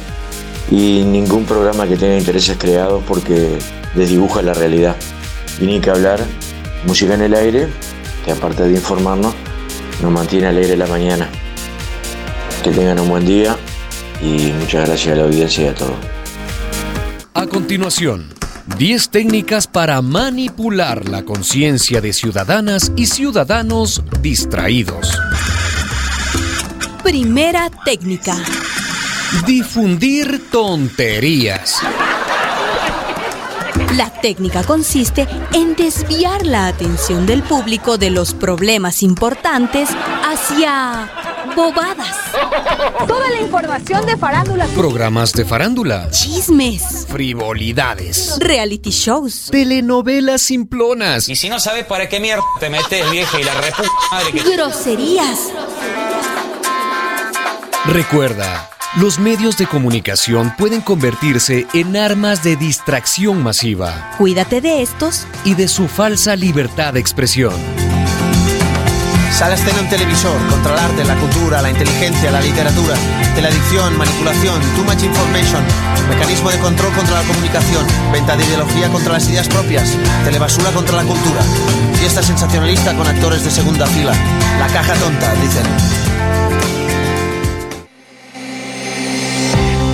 Speaker 43: y ningún programa que tenga intereses creados porque desdibuja la realidad. Y ni que hablar, música en el aire, que aparte de informarnos, nos mantiene alegre la mañana. Que tengan un buen día y muchas gracias a la audiencia y a todos.
Speaker 44: A continuación, 10 técnicas para manipular la conciencia de ciudadanas y ciudadanos distraídos.
Speaker 21: Primera técnica.
Speaker 44: Difundir tonterías.
Speaker 21: La técnica consiste en desviar la atención del público de los problemas importantes hacia bobadas. Toda la información de farándula.
Speaker 44: Programas de farándula.
Speaker 21: Chismes.
Speaker 44: Frivolidades.
Speaker 21: Reality shows.
Speaker 44: Telenovelas simplonas.
Speaker 45: Y si no sabes para qué mierda te metes, vieja, y la repu.
Speaker 21: Groserías.
Speaker 44: Recuerda, los medios de comunicación pueden convertirse en armas de distracción masiva
Speaker 21: Cuídate de estos.
Speaker 44: y de su falsa libertad de expresión.
Speaker 46: Salas tiene un televisor, controlarte la cultura, la inteligencia, la literatura, de la adicción, manipulación, too much information, mecanismo de control contra la comunicación, venta de ideología contra las ideas propias, telebasura contra la cultura, fiesta sensacionalista con actores de segunda fila, la caja tonta, dicen.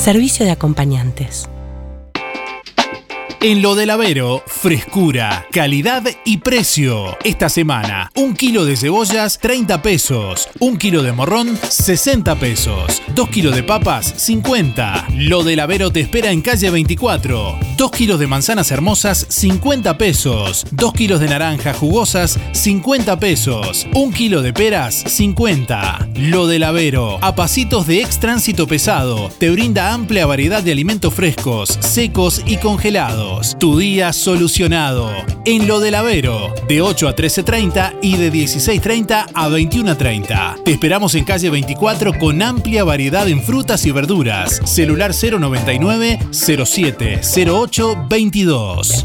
Speaker 47: Servicio de acompañantes.
Speaker 2: En lo del Avero, frescura, calidad y precio. Esta semana, un kilo de cebollas, 30 pesos. Un kilo de morrón, 60 pesos. Dos kilos de papas, 50. Lo del Avero te espera en calle 24. Dos kilos de manzanas hermosas, 50 pesos. Dos kilos de naranjas jugosas, 50 pesos. Un kilo de peras, 50. Lo del Avero, a pasitos de ex tránsito pesado, te brinda amplia variedad de alimentos frescos, secos y congelados. Tu día solucionado. En lo del Avero, de 8 a 13.30 y de 16.30 a 21.30. Te esperamos en calle 24 con amplia variedad en frutas y verduras. Celular 099 07 08 22.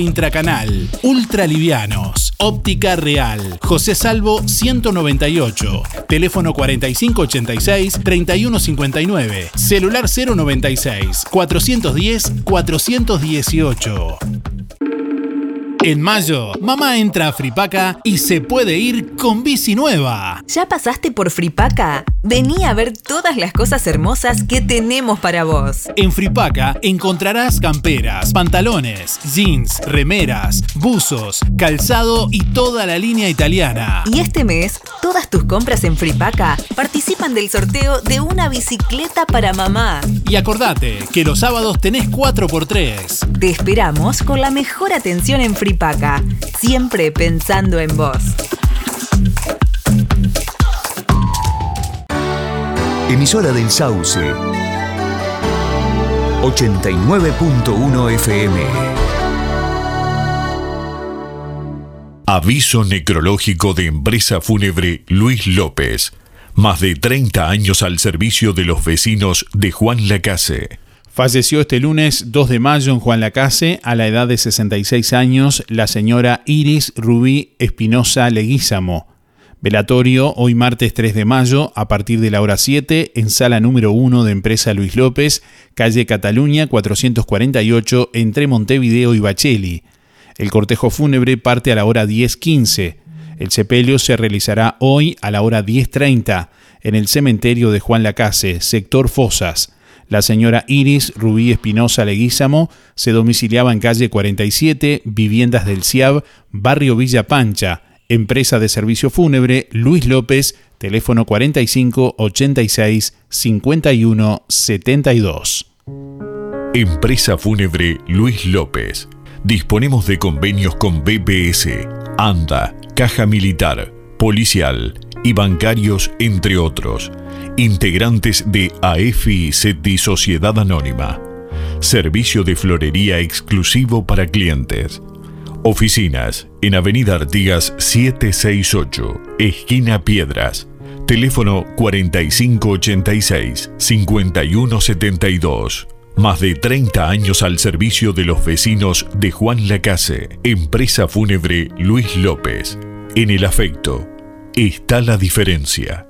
Speaker 2: intracanal, ultra livianos. Óptica Real, José Salvo 198, teléfono 4586-3159, celular 096 410 418. En mayo, mamá entra a Fripaca y se puede ir con bici nueva.
Speaker 48: ¿Ya pasaste por Fripaca? Vení a ver todas las cosas hermosas que tenemos para vos.
Speaker 2: En Fripaca encontrarás camperas, pantalones, jeans, remeras, buzos, calzado y toda la línea italiana.
Speaker 48: Y este mes, todas tus compras en Fripaca participan del sorteo de una bicicleta para mamá.
Speaker 2: Y acordate que los sábados tenés 4x3.
Speaker 48: Te esperamos con la mejor atención en Fripaca, siempre pensando en vos.
Speaker 49: Emisora del Sauce. 89.1 FM.
Speaker 8: Aviso necrológico de empresa fúnebre Luis López. Más de 30 años al servicio de los vecinos de Juan Lacase.
Speaker 2: Falleció este lunes 2 de mayo en Juan Lacase, a la edad de 66 años, la señora Iris Rubí Espinosa Leguízamo. Velatorio hoy martes 3 de mayo a partir de la hora 7 en sala número 1 de Empresa Luis López, calle Cataluña 448 entre Montevideo y Bacheli. El cortejo fúnebre parte a la hora 10.15. El sepelio se realizará hoy a la hora 10.30 en el cementerio de Juan Lacase, sector Fosas. La señora Iris Rubí Espinosa Leguízamo se domiciliaba en calle 47, Viviendas del CIAB, barrio Villa Pancha, Empresa de Servicio Fúnebre Luis López, teléfono 45 86 51 72.
Speaker 8: Empresa Fúnebre Luis López. Disponemos de convenios con BBS, ANDA, Caja Militar, Policial y bancarios, entre otros. Integrantes de AFI SETI Sociedad Anónima. Servicio de florería exclusivo para clientes. Oficinas en Avenida Artigas 768, esquina Piedras. Teléfono 4586-5172. Más de 30 años al servicio de los vecinos de Juan Lacase, empresa fúnebre Luis López. En el afecto está la diferencia.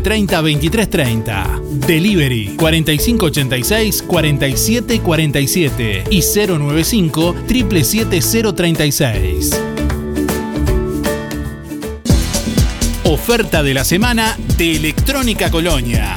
Speaker 2: 30 23 30. Delivery 4586 47 47 y 095 777 036. Oferta de la semana de Electrónica Colonia.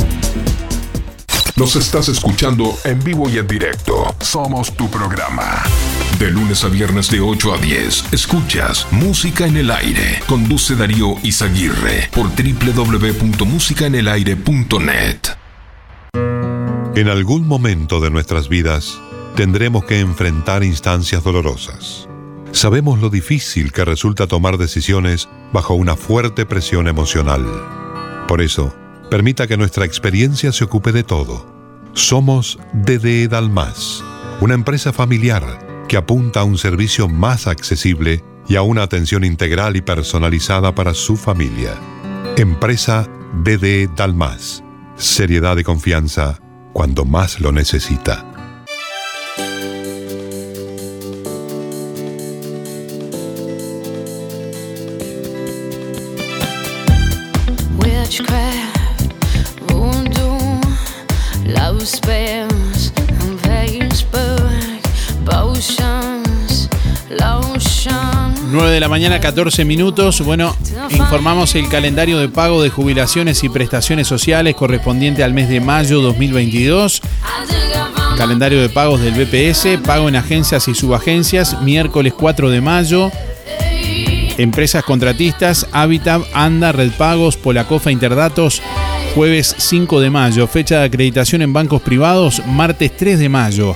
Speaker 50: Nos estás escuchando en vivo y en directo. Somos tu programa. De lunes a viernes de 8 a 10, escuchas Música en el Aire. Conduce Darío Izaguirre por www.musicaenelaire.net.
Speaker 38: En algún momento de nuestras vidas tendremos que enfrentar instancias dolorosas. Sabemos lo difícil que resulta tomar decisiones bajo una fuerte presión emocional. Por eso, permita que nuestra experiencia se ocupe de todo. Somos DDE Dalmas, una empresa familiar que apunta a un servicio más accesible y a una atención integral y personalizada para su familia. Empresa DDE Dalmas. Seriedad y confianza cuando más lo necesita.
Speaker 2: Mañana, 14 minutos. Bueno, informamos el calendario de pago de jubilaciones y prestaciones sociales correspondiente al mes de mayo 2022. Calendario de pagos del BPS, pago en agencias y subagencias, miércoles 4 de mayo. Empresas contratistas, Habitat, Anda, Red Pagos, Polacofa Interdatos, jueves 5 de mayo. Fecha de acreditación en bancos privados, martes 3 de mayo.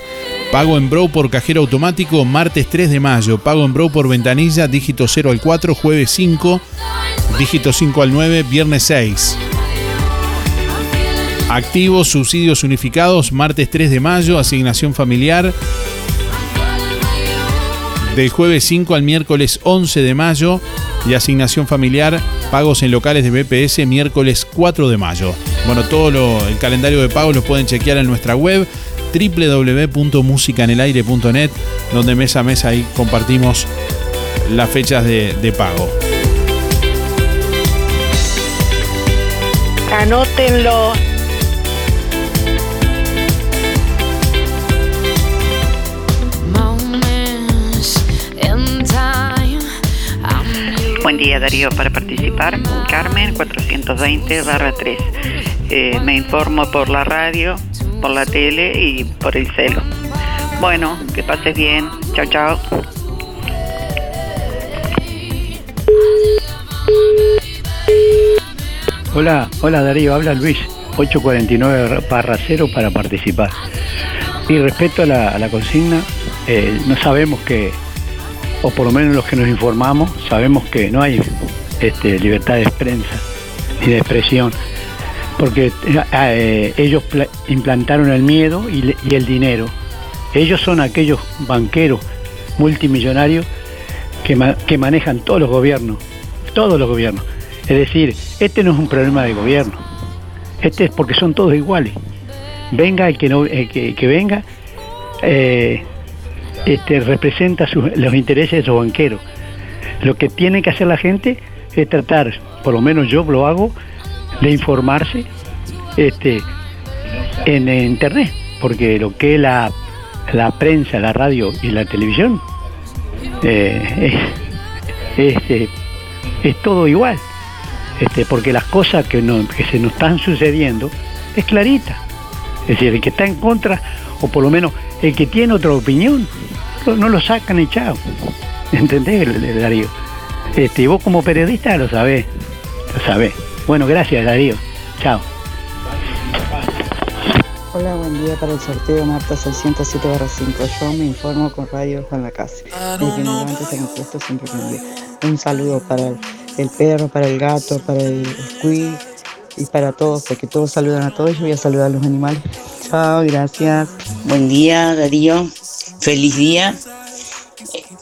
Speaker 2: Pago en Brow por cajero automático, martes 3 de mayo. Pago en Brow por ventanilla, dígito 0 al 4, jueves 5. Dígito 5 al 9, viernes 6. Activos, subsidios unificados, martes 3 de mayo. Asignación familiar. Del jueves 5 al miércoles 11 de mayo. Y asignación familiar, pagos en locales de BPS, miércoles 4 de mayo. Bueno, todo el calendario de pagos lo pueden chequear en nuestra web www.musicanelaire.net, donde mes a mes ahí compartimos las fechas de, de pago.
Speaker 51: Anótenlo.
Speaker 52: Buen día Darío, para participar, Carmen 420 barra 3. Eh, me informo por la radio, por la tele y por el celo. Bueno, que pases bien. Chao, chao.
Speaker 36: Hola, hola Darío, habla Luis, 849 barra 0 para participar. Y respecto a la, consigna, eh, no sabemos que, o por lo menos los que nos informamos, sabemos que no hay este, libertad de prensa ni de expresión, porque eh, ellos pla- implantaron el miedo y, el dinero. Ellos son aquellos banqueros multimillonarios que, que manejan todos los gobiernos, todos los gobiernos. Es decir, este no es un problema de gobierno, este es porque son todos iguales. Venga el que, no, que, venga, eh, este, representa sus- los intereses de esos banqueros. Lo que tiene que hacer la gente es tratar, por lo menos yo lo hago, de informarse este, en, internet, porque lo que es la, la prensa, la radio y la televisión eh, es, es, eh, es todo igual, este, porque las cosas que, no- que se nos están sucediendo es clarita. Es decir, el que está en contra, o por lo menos el que tiene otra opinión, no lo sacan echado. ¿Entendés, Darío? Este, y vos como periodista lo sabés, lo sabés. Bueno, gracias Darío. Chao.
Speaker 53: Hola, buen día para el sorteo Marta 607 5. Yo me informo con Radio Juan la Casa. Desde que me levanto hasta que me acuesto siempre conmigo. Un saludo para el, el perro, para el gato, para el squid y para todos, porque todos saludan a todos. Yo voy a saludar a los animales. Chao, gracias.
Speaker 54: Buen día, Darío. Feliz día.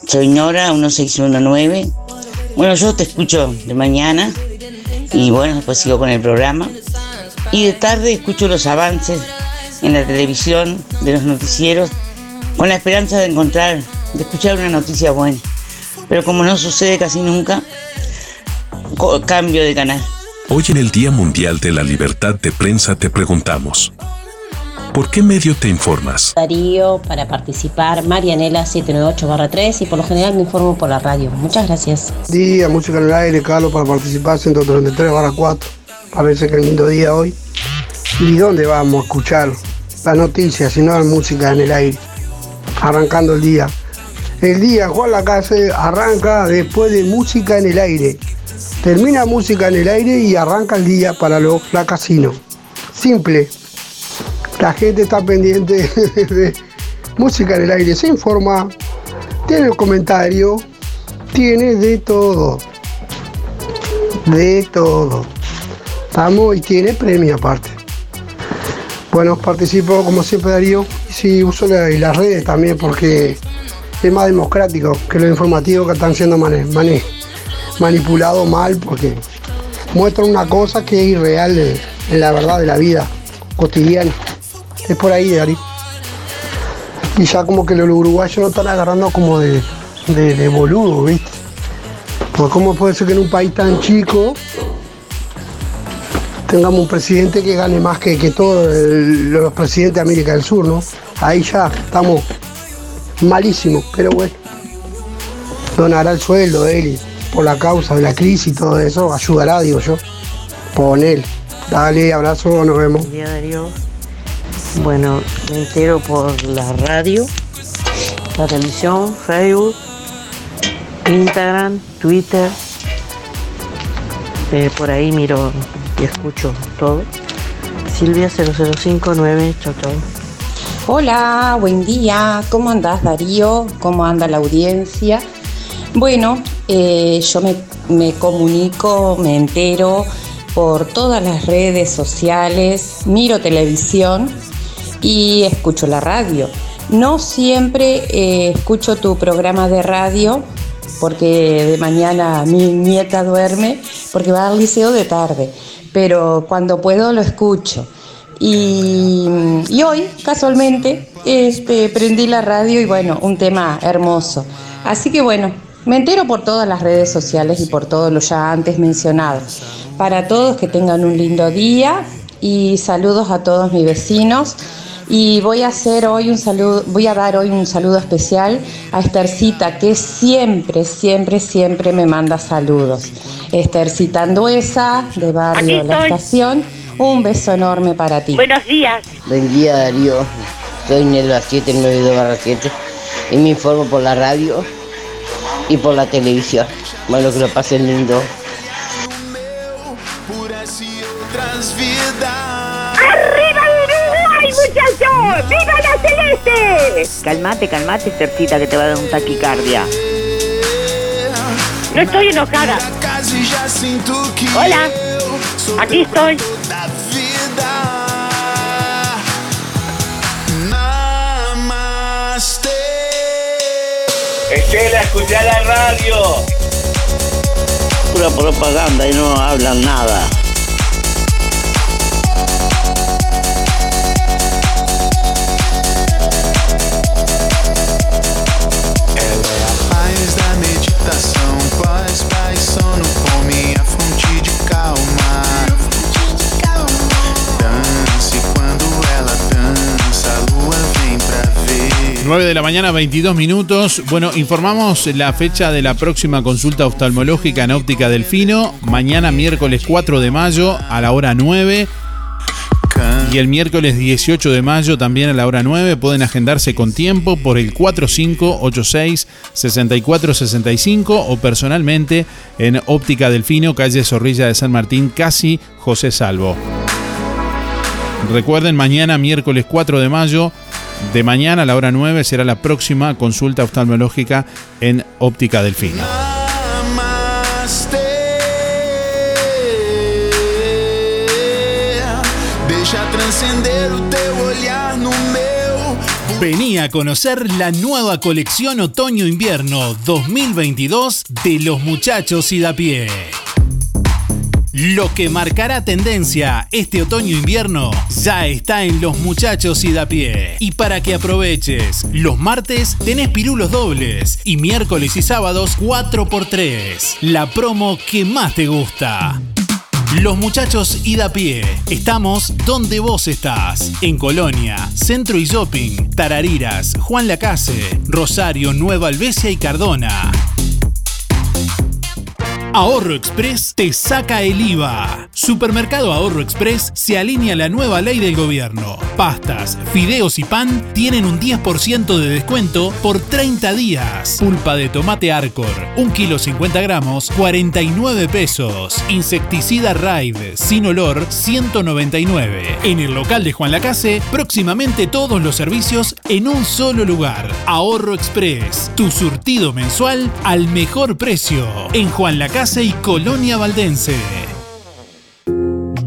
Speaker 54: Soy Nora, 1619. Bueno, yo te escucho de mañana y bueno, después sigo con el programa. Y de tarde escucho los avances
Speaker 55: en la televisión, de los noticieros, con la esperanza de encontrar, de escuchar una noticia buena. Pero como no sucede casi nunca, cambio de canal.
Speaker 50: Hoy en el Día Mundial de la Libertad de Prensa te preguntamos, ¿por qué medio te informas?
Speaker 51: Darío para participar, Marianela 798-3 y por lo general me informo por la radio. Muchas gracias.
Speaker 56: Día, música en el aire, Carlos, para participar 133 barra 4. Parece que es lindo día hoy. ¿Y dónde vamos a escuchar las noticias si no la música en el aire? Arrancando el día. El día, Juan Lacase, arranca después de música en el aire. Termina música en el aire y arranca el día para los casinos. Simple. La gente está pendiente de música en el aire. Se informa, tiene el comentario, tiene de todo. De todo. Estamos y tiene premio aparte. Bueno, participo como siempre Darío. Y sí, uso las redes también porque es más democrático que los informativos que están siendo mane- mane- manipulados mal porque muestran una cosa que es irreal en la verdad de la vida cotidiana. Es por ahí, Darío. Y ya como que los uruguayos lo están agarrando como de, de, boludo, ¿viste? Pues cómo puede ser que en un país tan chico tengamos un presidente que gane más que, que todos los presidentes de América del Sur, ¿no? Ahí ya estamos malísimos, pero bueno. Donará el sueldo él por la causa de la crisis y todo eso, ayudará, digo yo. Con él. Dale, abrazo, nos vemos.
Speaker 57: Buen día Darío. Bueno, me entero por la radio, la televisión, Facebook, Instagram, Twitter. Eh, por ahí miro y escucho todo. Silvia 0059, chau chau.
Speaker 58: Hola, buen día. ¿Cómo andás, Darío? ¿Cómo anda la audiencia? Bueno, eh, yo me, me comunico, me entero por todas las redes sociales, miro televisión y escucho la radio. No siempre eh, escucho tu programa de radio porque de mañana mi nieta duerme porque va al liceo de tarde, pero cuando puedo lo escucho. Y, y hoy, casualmente, este, prendí la radio y bueno, un tema hermoso. Así que bueno, me entero por todas las redes sociales y por todo lo ya antes mencionado. Para todos que tengan un lindo día y saludos a todos mis vecinos. Y voy a hacer hoy un saludo, voy a dar hoy un saludo especial a Estercita, que siempre, siempre, siempre me manda saludos. Estercita Anduesa, de Barrio
Speaker 59: Aquí
Speaker 58: La
Speaker 59: estoy.
Speaker 58: Estación, un beso enorme para ti.
Speaker 59: Buenos días.
Speaker 55: Buen día Darío, soy Nelva 792 7 y me informo por la radio y por la televisión. Bueno, que lo pasen lindo.
Speaker 59: Calmate, calmate, Tercita, que te va a dar un taquicardia. No estoy enojada. Hola, aquí estoy.
Speaker 60: Estela, escucha la radio.
Speaker 55: Pura propaganda y no hablan nada.
Speaker 2: 9 de la mañana, 22 minutos. Bueno, informamos la fecha de la próxima consulta oftalmológica en óptica Delfino. Mañana, miércoles 4 de mayo, a la hora 9. Y el miércoles 18 de mayo, también a la hora 9. Pueden agendarse con tiempo por el 4586-6465 o personalmente en óptica Delfino, calle Zorrilla de San Martín, casi José Salvo. Recuerden, mañana, miércoles 4 de mayo, de mañana a la hora 9 será la próxima consulta oftalmológica en Óptica
Speaker 61: meu.
Speaker 62: Vení a conocer la nueva colección Otoño-Invierno 2022 de los muchachos y da pie.
Speaker 2: Lo que marcará tendencia este otoño-invierno ya está en los muchachos y da pie. Y para que aproveches, los martes tenés pirulos dobles y miércoles y sábados 4x3. La promo que más te gusta. Los muchachos y da pie. Estamos donde vos estás. En Colonia, Centro y Shopping, Tarariras, Juan Lacase, Rosario, Nueva Albesia y Cardona. Ahorro Express te saca el IVA. Supermercado Ahorro Express se alinea a la nueva ley del gobierno. Pastas, fideos y pan tienen un 10% de descuento por 30 días. Pulpa de tomate Arcor, 1 kilo 50 gramos, 49 pesos. Insecticida Raid, sin olor, 199. En el local de Juan Lacase, próximamente todos los servicios en un solo lugar. Ahorro Express, tu surtido mensual al mejor precio. En Juan Lacase y Colonia Valdense.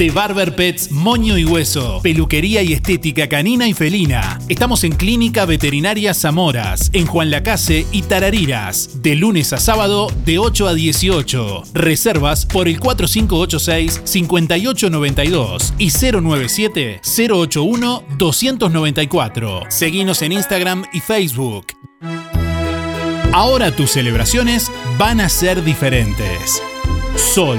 Speaker 2: De Barber Pets, Moño y Hueso. Peluquería y estética canina y felina. Estamos en Clínica Veterinaria Zamoras, en Juan Lacase y Tarariras. De lunes a sábado, de 8 a 18. Reservas por el 4586-5892 y 097-081-294. Seguinos en Instagram y Facebook. Ahora tus celebraciones van a ser diferentes. Sol,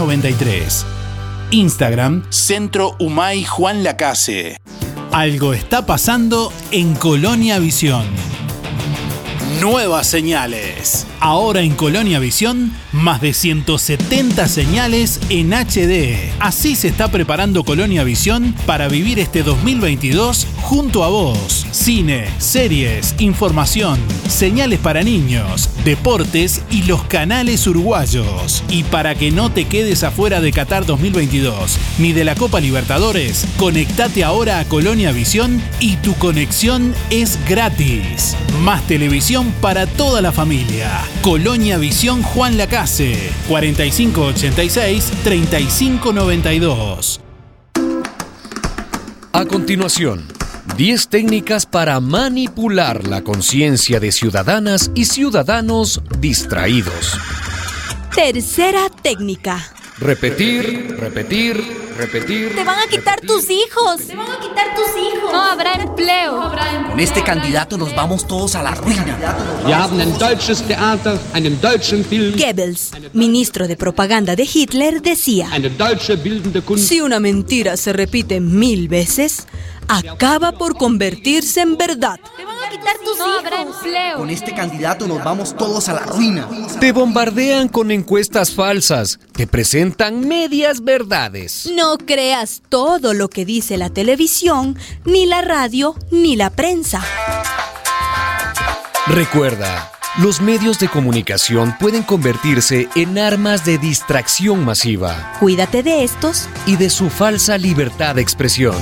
Speaker 2: 93. Instagram, Centro Humay Juan Lacase. Algo está pasando en Colonia Visión. Nuevas señales. Ahora en Colonia Visión, más de 170 señales en HD. Así se está preparando Colonia Visión para vivir este 2022 junto a vos. Cine, series, información, señales para niños, deportes y los canales uruguayos. Y para que no te quedes afuera de Qatar 2022 ni de la Copa Libertadores, conectate ahora a Colonia Visión y tu conexión es gratis. Más televisión para toda la familia. Colonia Visión Juan Lacase, 4586-3592.
Speaker 36: A continuación, 10 técnicas para manipular la conciencia de ciudadanas y ciudadanos distraídos.
Speaker 63: Tercera técnica.
Speaker 36: Repetir, repetir, repetir.
Speaker 63: Te van a quitar tus hijos. Te van a quitar tus hijos. No habrá empleo. No habrá empleo.
Speaker 64: Con este candidato nos vamos todos a la ruina.
Speaker 65: Wir haben ein deutsches Theater, einen deutschen Film.
Speaker 63: Goebbels, ministro de propaganda de Hitler, decía:
Speaker 65: Eine deutsche bildende Kunst.
Speaker 63: Si una mentira se repite mil veces, acaba por convertirse en verdad. Te van a quitar tus no habrá empleo.
Speaker 64: Con este candidato nos vamos todos a la ruina.
Speaker 36: Te bombardean con encuestas falsas. Te presentan medias verdades.
Speaker 63: No creas todo lo que dice la televisión, ni la radio, ni la prensa.
Speaker 36: Recuerda, los medios de comunicación pueden convertirse en armas de distracción masiva
Speaker 63: Cuídate de estos.
Speaker 36: y de su falsa libertad de expresión.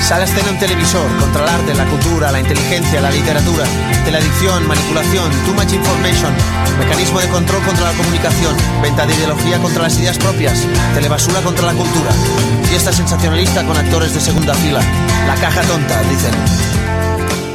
Speaker 66: Sala escena un televisor contra el arte, la cultura, la inteligencia, la literatura, de la adicción, manipulación, too much information, mecanismo de control contra la comunicación, venta de ideología contra las ideas propias, telebasura contra la cultura, fiesta sensacionalista con actores de segunda fila, la caja tonta, dicen.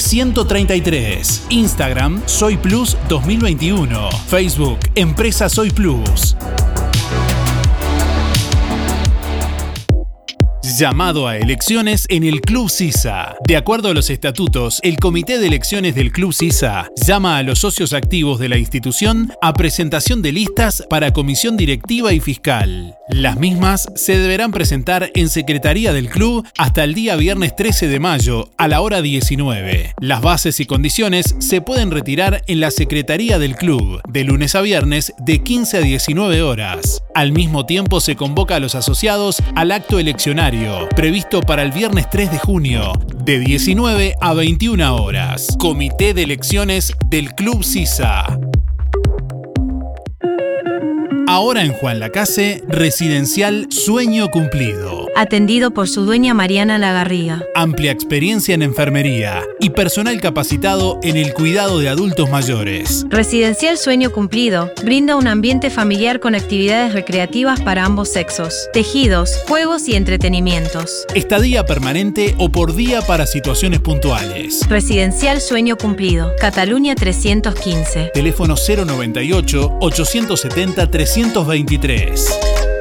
Speaker 2: 133. Instagram Soy Plus 2021. Facebook Empresa Soy Plus. Llamado a elecciones en el Club CISA. De acuerdo a los estatutos, el Comité de Elecciones del Club CISA llama a los socios activos de la institución a presentación de listas para comisión directiva y fiscal. Las mismas se deberán presentar en Secretaría del Club hasta el día viernes 13 de mayo a la hora 19. Las bases y condiciones se pueden retirar en la Secretaría del Club de lunes a viernes de 15 a 19 horas. Al mismo tiempo se convoca a los asociados al acto eleccionario previsto para el viernes 3 de junio de 19 a 21 horas. Comité de Elecciones del Club CISA. Ahora en Juan Lacase, residencial Sueño Cumplido.
Speaker 67: Atendido por su dueña Mariana Lagarriga.
Speaker 68: Amplia experiencia en enfermería y personal capacitado en el cuidado de adultos mayores.
Speaker 67: Residencial Sueño Cumplido brinda un ambiente familiar con actividades recreativas para ambos sexos, tejidos, juegos y entretenimientos.
Speaker 68: Estadía permanente o por día para situaciones puntuales.
Speaker 67: Residencial Sueño Cumplido, Cataluña 315.
Speaker 68: Teléfono 098 870 323.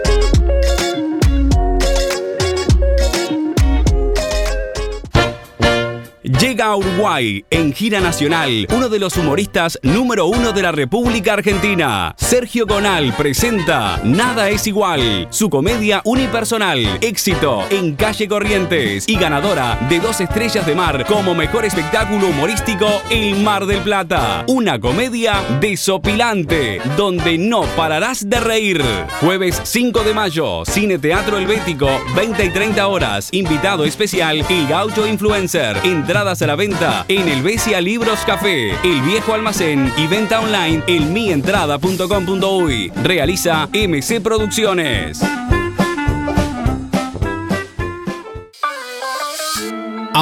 Speaker 7: Llega a Uruguay en gira nacional uno de los humoristas número uno de la República Argentina. Sergio Gonal presenta Nada es igual, su comedia unipersonal, éxito en calle Corrientes y ganadora de dos estrellas de mar como mejor espectáculo humorístico El Mar del Plata. Una comedia desopilante donde no pararás de reír. Jueves 5 de mayo, Cine Teatro Helvético, 20 y 30 horas. Invitado especial, El Gaucho Influencer. A la venta en el Besia Libros Café, El Viejo Almacén y venta online en mientrada.com.uy. Realiza MC Producciones.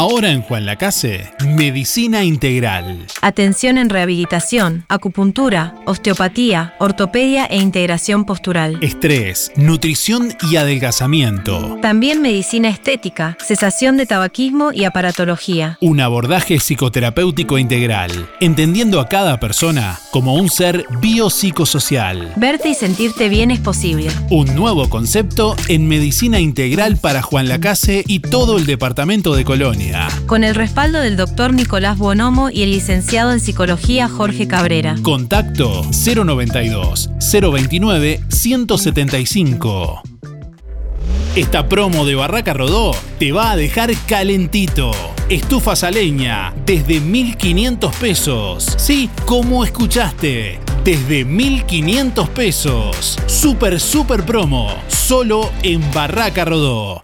Speaker 68: Ahora en Juan Lacase, Medicina Integral.
Speaker 67: Atención en rehabilitación, acupuntura, osteopatía, ortopedia e integración postural.
Speaker 68: Estrés, nutrición y adelgazamiento.
Speaker 67: También medicina estética, cesación de tabaquismo y aparatología.
Speaker 68: Un abordaje psicoterapéutico integral, entendiendo a cada persona como un ser biopsicosocial.
Speaker 67: Verte y sentirte bien es posible.
Speaker 68: Un nuevo concepto en medicina integral para Juan Lacase y todo el departamento de Colonia.
Speaker 67: Con el respaldo del doctor Nicolás Bonomo y el licenciado en psicología Jorge Cabrera.
Speaker 68: Contacto 092 029 175. Esta promo de Barraca Rodó te va a dejar calentito. Estufas a leña desde 1500 pesos. Sí, como escuchaste, desde 1500 pesos. Super, super promo. Solo en Barraca Rodó.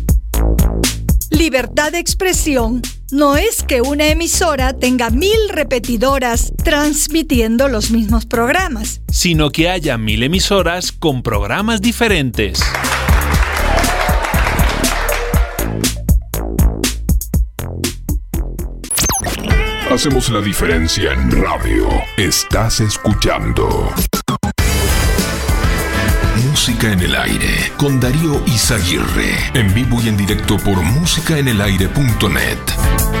Speaker 63: Libertad de expresión no es que una emisora tenga mil repetidoras transmitiendo los mismos programas.
Speaker 69: sino que haya mil emisoras con programas diferentes.
Speaker 50: Hacemos la diferencia en radio. Estás escuchando. Música en el aire con Darío Izaguirre. En vivo y en directo por músicaenelaire.net.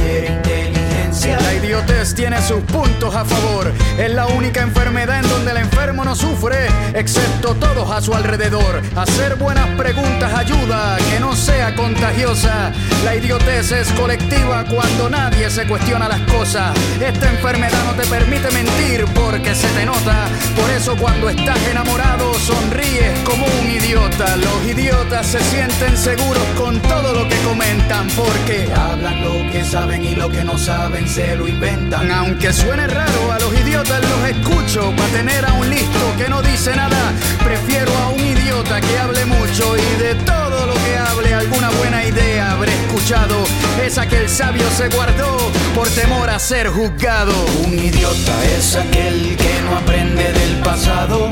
Speaker 70: gracias. Tiene sus puntos a favor. Es la única enfermedad en donde el enfermo no sufre, excepto todos a su alrededor. Hacer buenas preguntas ayuda a que no sea contagiosa. La idiotez es colectiva cuando nadie se cuestiona las cosas. Esta enfermedad no te permite mentir porque se te nota. Por eso cuando estás enamorado sonríes como un idiota. Los idiotas se sienten seguros con todo lo que comentan porque hablan lo que saben y lo que no saben se lo inventan. Aunque suene raro, a los idiotas los escucho para tener a un listo que no dice nada. Prefiero a un idiota que hable mucho y de todo lo que hable alguna buena idea habré escuchado. Esa que el sabio se guardó por temor a ser juzgado. Un idiota es aquel que no aprende del pasado.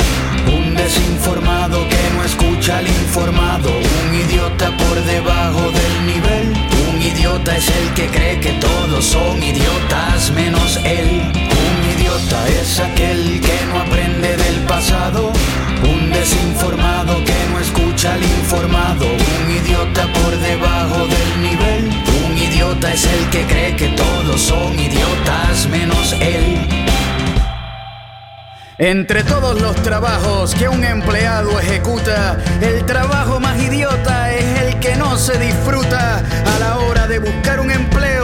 Speaker 70: Un desinformado que no escucha al informado. Un idiota por debajo del nivel. Un idiota es el que cree que todos son idiotas menos él. Un idiota es aquel que no aprende del pasado. Un desinformado que no escucha al informado. Un idiota por debajo del nivel. Un idiota es el que cree que todos son idiotas menos él. Entre todos los trabajos que un empleado ejecuta, el trabajo más idiota es que no se disfruta. A la hora de buscar un empleo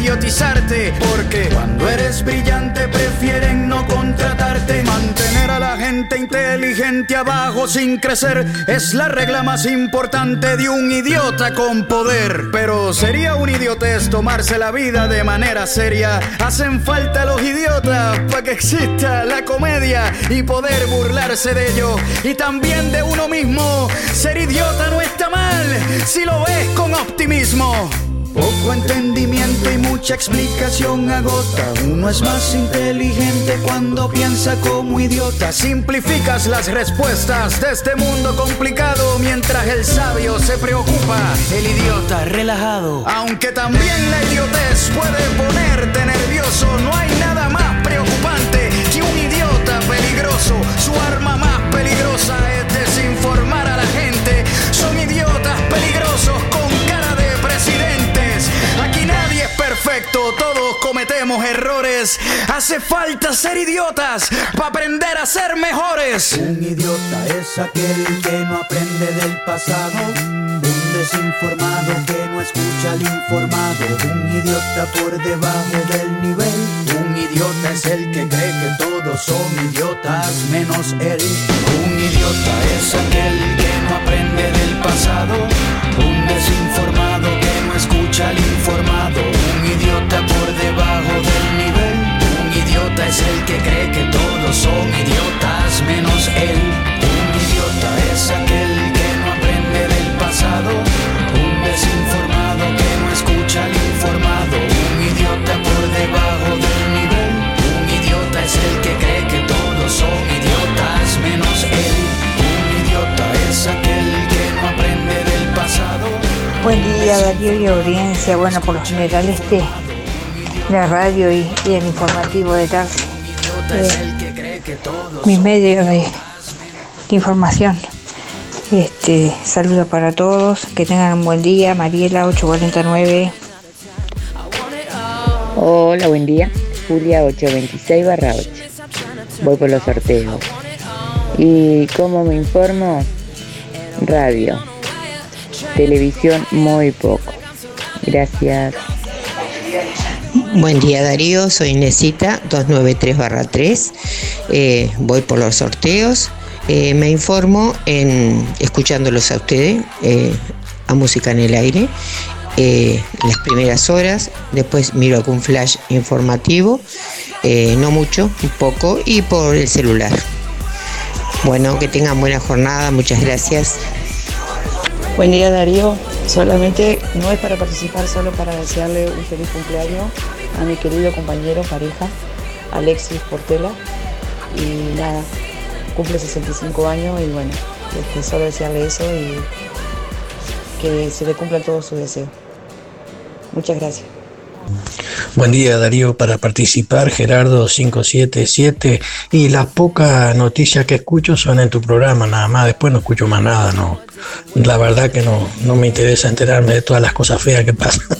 Speaker 70: idiotizarte, porque cuando eres brillante prefieren no contratarte. Mantener a la gente inteligente abajo sin crecer es la regla más importante de un idiota con poder. Pero sería un idiotez tomarse la vida de manera seria. Hacen falta los idiotas para que exista la comedia y poder burlarse de ellos y también de uno mismo. Ser idiota no está mal si lo ves con optimismo. Poco entendimiento y mucha explicación agota. Uno es más inteligente cuando piensa como idiota. Simplificas las respuestas de este mundo complicado mientras el sabio se preocupa. El idiota relajado. Aunque también la idiotez puede ponerte nervioso, no hay nada más preocupante que un idiota peligroso. Su arma más cometemos errores. Hace falta ser idiotas para aprender a ser mejores. Un idiota es aquel que no aprende del pasado. Un desinformado que no escucha al informado. Un idiota por debajo del nivel. Un idiota es el que cree que todos son idiotas menos él. Un idiota es aquel que no aprende del pasado. Un desinformado que no escucha al informado. es el que cree que todos son idiotas menos él. Un idiota es aquel que no aprende del pasado, un desinformado que no escucha al informado, un idiota por debajo del nivel. Un idiota es el que cree que todos son idiotas menos él. Un idiota es aquel que no aprende del pasado.
Speaker 71: Buen día, Darío y audiencia. Bueno, por lo general este la radio y, el informativo de tarde. eh, mis medios de, de información. Este, saludo para todos, que tengan un buen día. Mariela 849.
Speaker 72: Hola, buen día. Julia 826 barra 8. Voy por los sorteos. ¿Y cómo me informo? Radio. Televisión muy poco. Gracias.
Speaker 73: Buen día Darío, soy Inesita 293-3. Eh, voy por los sorteos. Eh, me informo en escuchándolos a ustedes, eh, a música en el aire, las primeras horas. Después miro algún flash informativo, no mucho, un poco, y por el celular. Bueno, que tengan buena jornada, muchas gracias.
Speaker 53: Buen día Darío, solamente no es para participar, solo para desearle un feliz cumpleaños a mi querido compañero, pareja, Alexis Portela. Y nada, cumple 65 años y bueno, este, solo desearle eso y que se le cumplan todos sus deseos. Muchas gracias.
Speaker 35: Buen día Darío, para participar Gerardo 577 y las pocas noticias que escucho son en tu programa nada más, después no escucho más nada, no. La verdad que no, no me interesa enterarme de todas las cosas feas que pasan.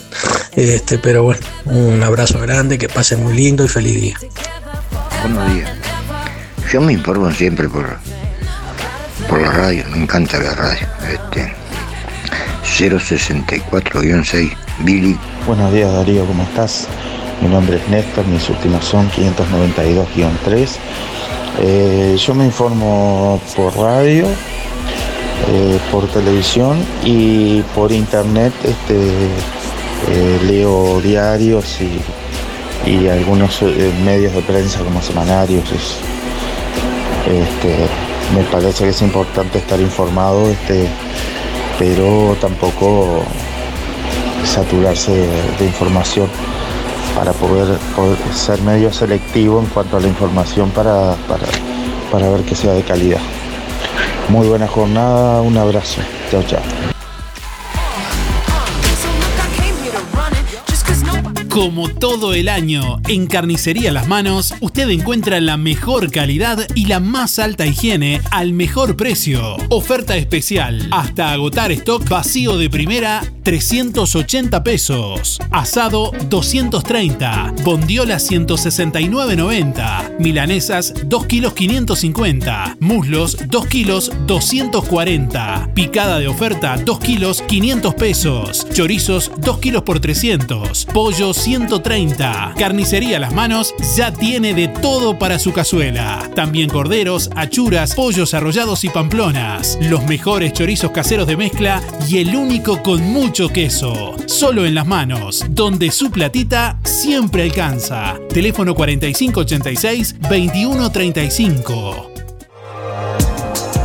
Speaker 35: Este, pero bueno, un abrazo grande, que pasen muy lindo y feliz día.
Speaker 74: Buenos días. Yo me informo siempre por, por la radio, me encanta la radio. Este, 064-6, Billy.
Speaker 75: Buenos días Darío, ¿cómo estás? Mi nombre es Néstor, mis últimos son 592-3. Eh, yo me informo por radio, eh, por televisión y por internet este, eh, leo diarios y, algunos medios de prensa como semanarios. Es- este, me parece que es importante estar informado, este, pero tampoco saturarse de, información para poder, poder ser medio selectivo en cuanto a la información para, para, para ver que sea de calidad. Muy buena jornada, un abrazo. Chao, chao.
Speaker 2: Como todo el año, en Carnicería Las Manos, usted encuentra la mejor calidad y la más alta higiene al mejor precio. Oferta especial. Hasta agotar stock vacío de primera, 380 pesos. Asado, 230. Bondiola, 169,90. Milanesas, 2 kilos 550. Muslos, 2 kilos 240. Picada de oferta, 2 kilos 500 pesos. Chorizos, 2 kilos por 300. Pollo, 130. Carnicería Las Manos ya tiene de todo para su cazuela. También corderos, achuras, pollos arrollados y pamplonas. Los mejores chorizos caseros de mezcla y el único con mucho queso. Solo en Las Manos, donde su platita siempre alcanza. Teléfono 4586-2135.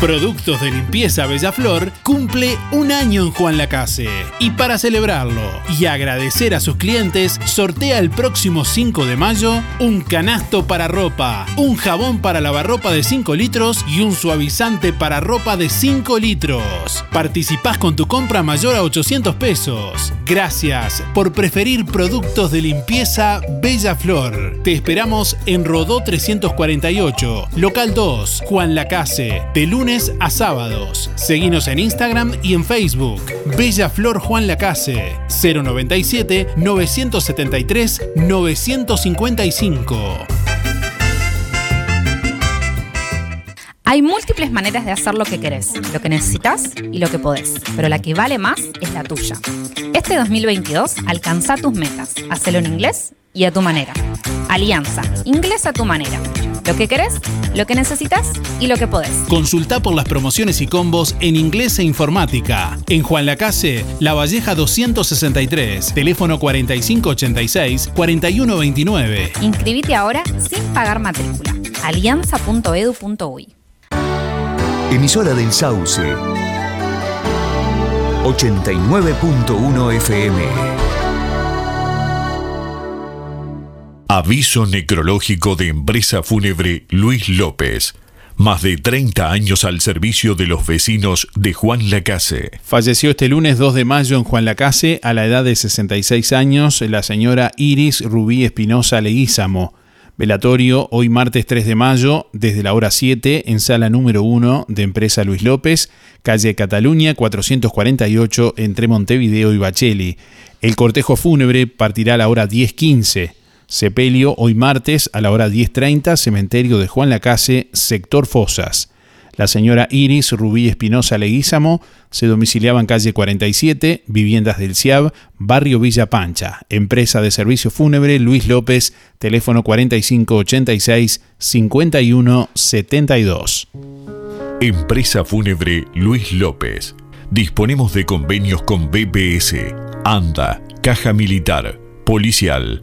Speaker 2: Productos de Limpieza Bellaflor cumple un año en Juan Lacase. Y para celebrarlo y agradecer a sus clientes, sortea el próximo 5 de mayo un canasto para ropa, un jabón para lavarropa de 5 litros y un suavizante para ropa de 5 litros. Participás con tu compra mayor a 800 pesos. Gracias por preferir productos de limpieza Bella Flor. Te esperamos en Rodó 348, local 2, Juan Lacase, de lunes a sábados. Seguinos en Instagram y en Facebook. Bella Flor Juan Lacase 097 973 955.
Speaker 76: Hay múltiples maneras de hacer lo que querés, lo que necesitas y lo que podés, pero la que vale más es la tuya. Este 2022 alcanza tus metas, hacelo en inglés y a tu manera. Alianza, inglés a tu manera. Lo que querés, lo que necesitas y lo que podés.
Speaker 2: Consulta por las promociones y combos en inglés e informática. En Juan Lacase, La Valleja 263, teléfono 4586-4129.
Speaker 76: Inscribite ahora sin pagar matrícula. alianza.edu.uy
Speaker 6: Emisora del Sauce. 89.1 FM.
Speaker 77: Aviso necrológico de empresa fúnebre Luis López. Más de 30 años al servicio de los vecinos de Juan Lacase.
Speaker 78: Falleció este lunes 2 de mayo en Juan Lacase a la edad de 66 años la señora Iris Rubí Espinosa Leguízamo. Velatorio hoy martes 3 de mayo desde la hora 7 en sala número 1 de Empresa Luis López, calle Cataluña 448 entre Montevideo y Bacheli. El cortejo fúnebre partirá a la hora 10.15. Sepelio hoy martes a la hora 10.30, cementerio de Juan Lacase, sector Fosas. La señora Iris Rubí Espinosa Leguízamo se domiciliaba en calle 47, Viviendas del CIAB, barrio Villa Pancha. Empresa de servicio fúnebre Luis López, teléfono 4586-5172.
Speaker 77: Empresa fúnebre Luis López. Disponemos de convenios con BPS, ANDA, Caja Militar, Policial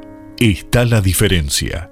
Speaker 77: está la diferencia.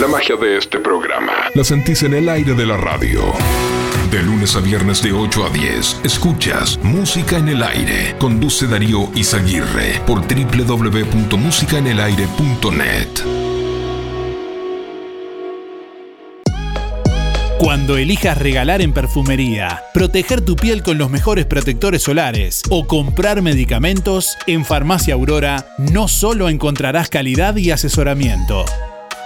Speaker 50: La magia de este programa la sentís en el aire de la radio. De lunes a viernes de 8 a 10, escuchas Música en el Aire. Conduce Darío Izaguirre por www.musicaenelaire.net.
Speaker 2: Cuando elijas regalar en perfumería, proteger tu piel con los mejores protectores solares o comprar medicamentos, en Farmacia Aurora no solo encontrarás calidad y asesoramiento.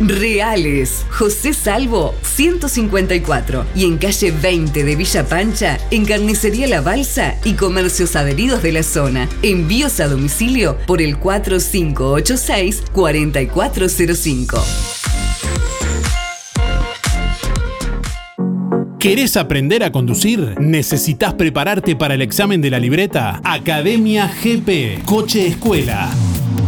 Speaker 48: Reales. José Salvo 154 y en calle 20 de Villa Pancha, en Carnicería La Balsa y comercios adheridos de la zona. Envíos a domicilio por el 4586 4405.
Speaker 62: ¿Querés aprender a conducir? ¿Necesitas prepararte para el examen de la libreta? Academia GP, Coche Escuela.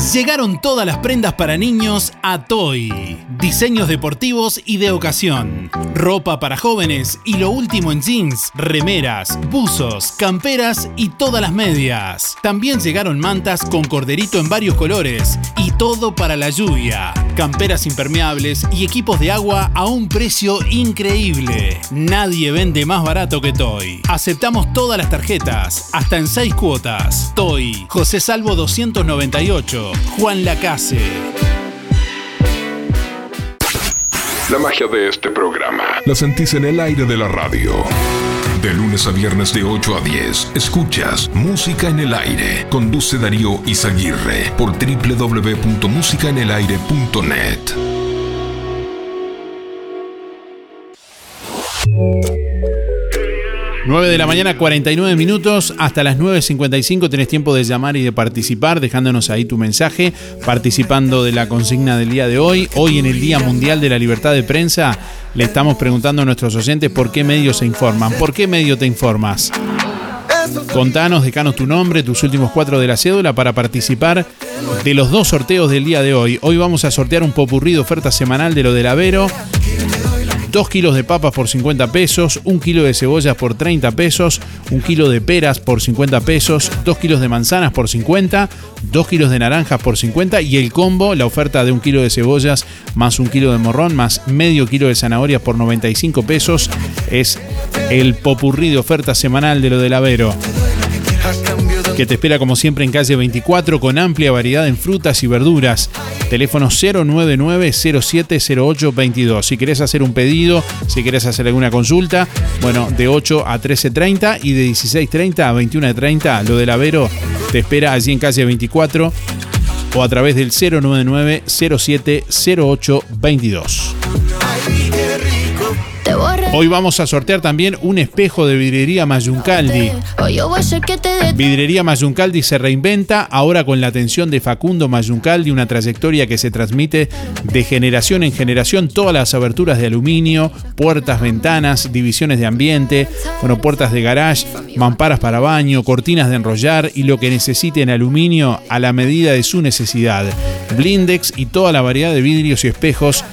Speaker 62: Llegaron todas las prendas para niños a Toy. Diseños deportivos y de ocasión. Ropa para jóvenes y lo último en jeans, remeras, buzos, camperas y todas las medias. También llegaron mantas con corderito en varios colores y todo para la lluvia. Camperas impermeables y equipos de agua a un precio increíble. Nadie vende más barato que Toy. Aceptamos todas las tarjetas, hasta en 6 cuotas. Toy, José Salvo 298, Juan Lacase.
Speaker 50: La magia de este programa la sentís en el aire de la radio. De lunes a viernes de 8 a 10, escuchas Música en el Aire. Conduce Darío Izaguirre por www.musicaenelaire.net.
Speaker 2: 9 de la mañana, 49 minutos. Hasta las 9.55 tenés tiempo de llamar y de participar, dejándonos ahí tu mensaje, participando de la consigna del día de hoy. Hoy en el Día Mundial de la Libertad de Prensa, le estamos preguntando a nuestros oyentes por qué medios se informan. ¿Por qué medio te informas? Contanos, dejanos tu nombre, tus últimos cuatro de la cédula para participar de los dos sorteos del día de hoy. Hoy vamos a sortear un popurrí de oferta semanal de lo del Avero. 2 kilos de papas por 50 pesos, 1 kilo de cebollas por 30 pesos, 1 kilo de peras por 50 pesos, 2 kilos de manzanas por 50, 2 kilos de naranjas por 50 y el combo, la oferta de 1 kilo de cebollas más 1 kilo de morrón más medio kilo de zanahorias por 95 pesos es el popurrí de oferta semanal de lo del Avero que te espera como siempre en calle 24 con amplia variedad en frutas y verduras. Teléfono 099-070822. Si querés hacer un pedido, si querés hacer alguna consulta, bueno, de 8 a 13.30 y de 16.30 a 21.30, lo del Avero te espera allí en calle 24 o a través del 099-070822. Hoy vamos a sortear también un espejo de vidrería Mayuncaldi. Vidrería Mayuncaldi se reinventa ahora con la atención de Facundo Mayuncaldi, una trayectoria que se transmite de generación en generación, todas las aberturas de aluminio, puertas, ventanas, divisiones de ambiente, bueno, puertas de garage, mamparas para baño, cortinas de enrollar y lo que necesite en aluminio a la medida de su necesidad. Blindex y toda la variedad de vidrios y espejos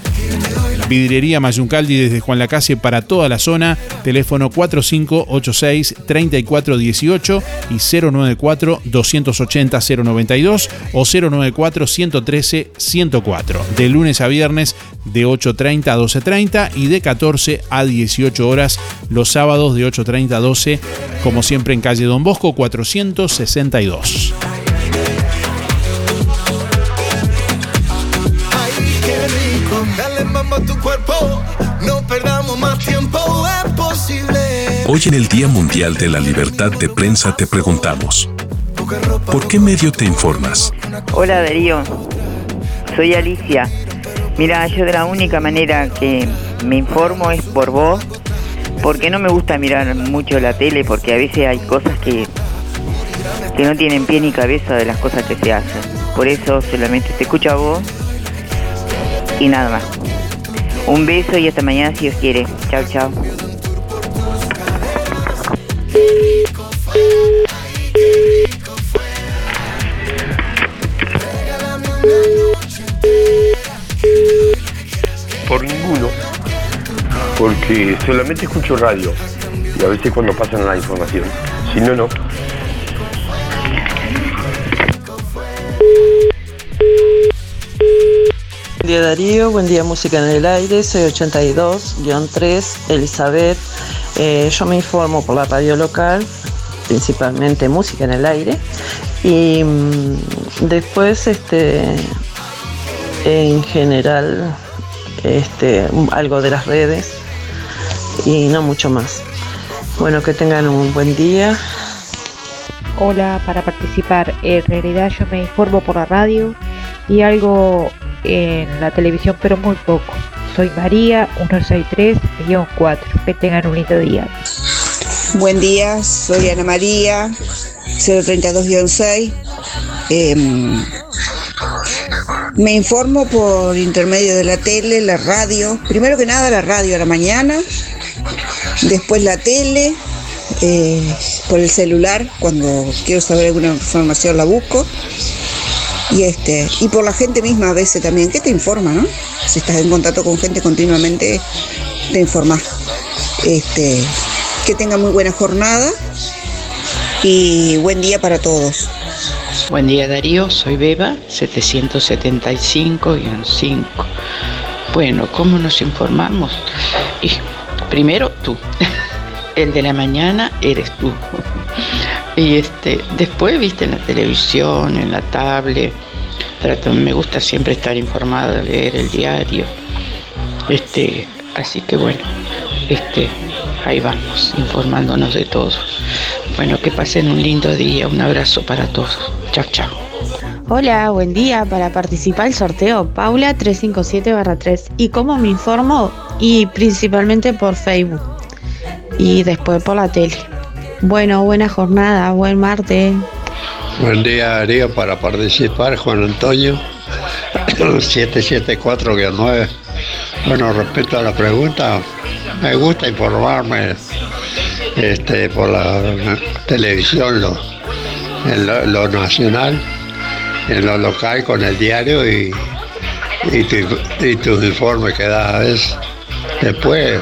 Speaker 2: Vidriería Mayuncaldi desde Juan Lacase para toda la zona. Teléfono 4586-3418 y 094-280-092 o 094-113-104. De lunes a viernes de 8.30 a 12.30 y de 14 a 18 horas los sábados de 8.30 a 12, como siempre en calle Don Bosco 462.
Speaker 79: Tu cuerpo, no perdamos más tiempo, es posible.
Speaker 50: Hoy en el Día Mundial de la Libertad de Prensa te preguntamos, ¿por qué medio te informas?
Speaker 80: Hola Darío, soy Alicia. Mira, yo de la única manera que me informo es por vos porque no me gusta mirar mucho la tele, porque a veces hay cosas que, que no tienen pie ni cabeza de las cosas que se hacen. Por eso solamente te escucho a vos y nada más. Un beso y hasta mañana si Dios quiere. Chao, chao.
Speaker 81: Por ninguno, porque solamente escucho radio y a veces cuando pasan la información. Si no, no.
Speaker 33: Buen día Darío, buen día Música en el Aire, soy 82-3, Elizabeth. Eh, yo me informo por la radio local, principalmente Música en el Aire. Y mm, después, este, en general, este, algo de las redes y no mucho más. Bueno, que tengan un buen día.
Speaker 82: Hola, para participar, en realidad yo me informo por la radio y algo en la televisión, pero muy poco. Soy María 163-4. Que tengan un lindo día.
Speaker 83: Buen día, soy Ana María 032-6. Em, me informo por intermedio de la tele, la radio. Primero que nada la radio a la mañana, después la tele, eh, por el celular, cuando quiero saber alguna información la busco. Y este, y por la gente misma a veces también, que te informa, ¿no? Si estás en contacto con gente continuamente, te informas. Este, que tenga muy buena jornada y buen día para todos.
Speaker 35: Buen día Darío, soy Beba, 775-5. Bueno, ¿cómo nos informamos? Y primero tú, el de la mañana eres tú. Y este, después viste en la televisión, en la tablet. Trato, me gusta siempre estar informada, leer el diario. Este, así que bueno, este, ahí vamos, informándonos de todo. Bueno, que pasen un lindo día, un abrazo para todos. Chao, chao.
Speaker 84: Hola, buen día. Para participar el sorteo, Paula 357-3. ¿Y cómo me informo? Y principalmente por Facebook. Y después por la tele. Bueno, buena jornada, buen martes.
Speaker 85: Buen día, Darío, para participar, Juan Antonio, 774-9. Bueno, respecto a la pregunta, me gusta informarme este, por la televisión, lo, en lo, lo nacional, en lo local con el diario y, y, tu- y tus informes que das a veces. Después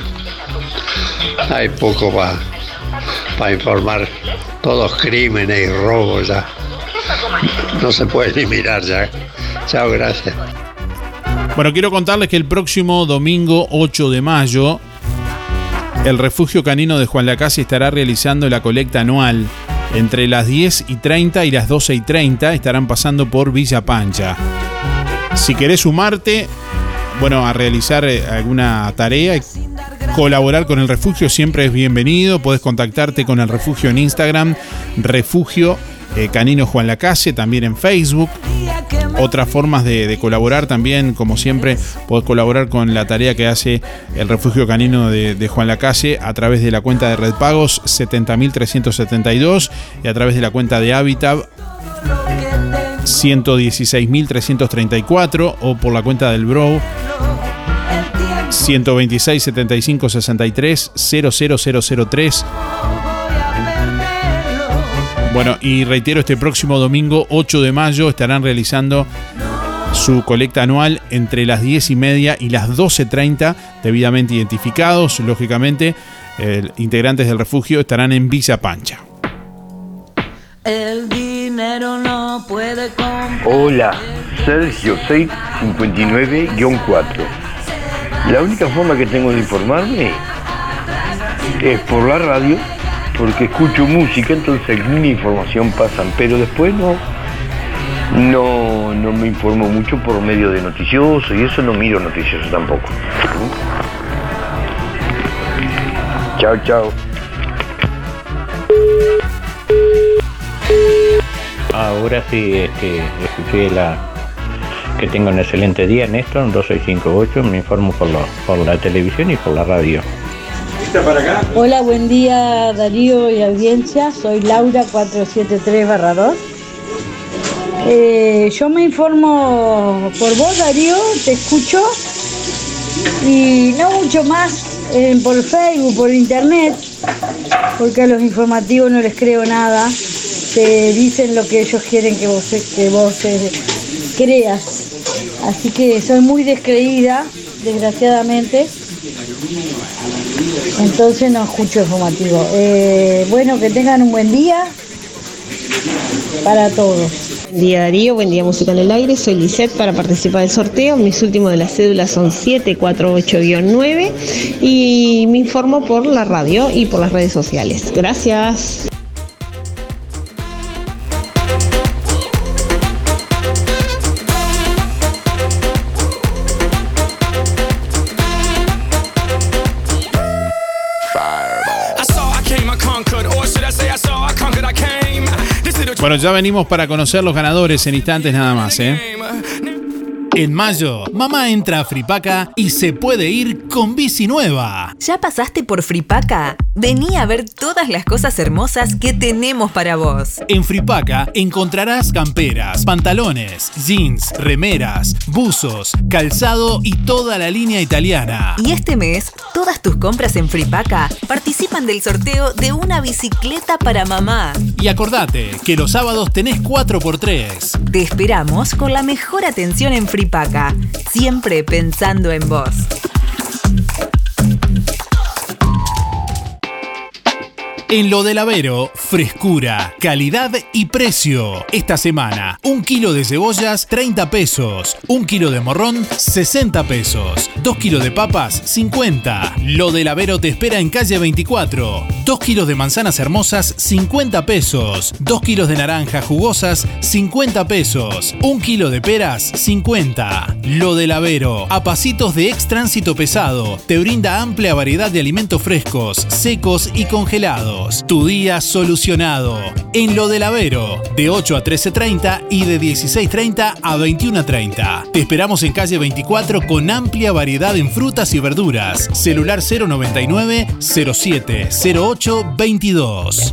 Speaker 85: hay poco para informar, todos crímenes y robos ya. No se puede ni mirar ya. Chao, gracias.
Speaker 2: Bueno, quiero contarles que el próximo domingo 8 de mayo, el refugio canino de Juan Lacase estará realizando la colecta anual. Entre las 10 y 30 y las 12 y 30 estarán pasando por Villa Pancha. Si querés sumarte, bueno, a realizar eh, alguna tarea, colaborar con el refugio siempre es bienvenido. Puedes contactarte con el refugio en Instagram, refugio eh, canino Juan Lacase, también en Facebook. Otras formas de, colaborar también, como siempre, podés colaborar con la tarea que hace el refugio canino de, de Juan Lacase a través de la cuenta de Red Pagos 70.372 y a través de la cuenta de Habitat 116.334 o por la cuenta del Bro 126 75 63 00003. Bueno, y reitero, este próximo domingo 8 de mayo estarán realizando su colecta anual entre las 10 y media y las 12.30, debidamente identificados. Lógicamente, eh, integrantes del refugio estarán en Villa Pancha.
Speaker 86: El no puede.
Speaker 81: Hola, Sergio 659-4. La única forma que tengo de informarme es por la radio, porque escucho música, entonces alguna información pasan, pero después no, no, no me informo mucho por medio de noticioso y eso no miro noticioso tampoco. Chao, chao.
Speaker 87: Ahora sí, este, escuché la que tenga un excelente día, Néstor, 2658, me informo por la, por la televisión y por la radio.
Speaker 88: Hola, buen día Darío y audiencia. Soy Laura 473-2. Eh, yo me informo por vos, Darío, te escucho. Y no mucho más eh, por Facebook, por internet, porque a los informativos no les creo nada. Te dicen lo que ellos quieren que vos, que vos eh, creas. Así que soy muy descreída, desgraciadamente. Entonces no escucho informativo. Eh, bueno, que tengan un buen día para todos.
Speaker 84: Buen día Darío, buen día Música en el Aire, soy Lisette para participar del sorteo. Mis últimos de las cédulas son 748-9 y me informo por la radio y por las redes sociales. Gracias.
Speaker 2: Bueno, ya venimos para conocer los ganadores en instantes nada más, ¿eh? En mayo, mamá entra a Fripaca y se puede ir con bici nueva.
Speaker 48: ¿Ya pasaste por Fripaca? Vení a ver todas las cosas hermosas que tenemos para vos.
Speaker 2: En Fripaca encontrarás camperas, pantalones, jeans, remeras, buzos, calzado y toda la línea italiana.
Speaker 48: Y este mes, todas tus compras en Fripaca participan del sorteo de una bicicleta para mamá.
Speaker 2: Y acordate que los sábados tenés 4x3.
Speaker 48: Te esperamos con la mejor atención en Fripaca, siempre pensando en vos.
Speaker 2: En lo del Avero, frescura, calidad y precio. Esta semana, un kilo de cebollas, 30 pesos. Un kilo de morrón, 60 pesos. Dos kilos de papas, 50. Lo del Avero te espera en calle 24. Dos kilos de manzanas hermosas, 50 pesos. Dos kilos de naranjas jugosas, 50 pesos. Un kilo de peras, 50. Lo del Avero, a pasitos de ex tránsito pesado, te brinda amplia variedad de alimentos frescos, secos y congelados. Tu día solucionado. En lo del Avero, de 8 a 13.30 y de 16.30 a 21.30. Te esperamos en calle 24 con amplia variedad en frutas y verduras. Celular 099 07 08 22.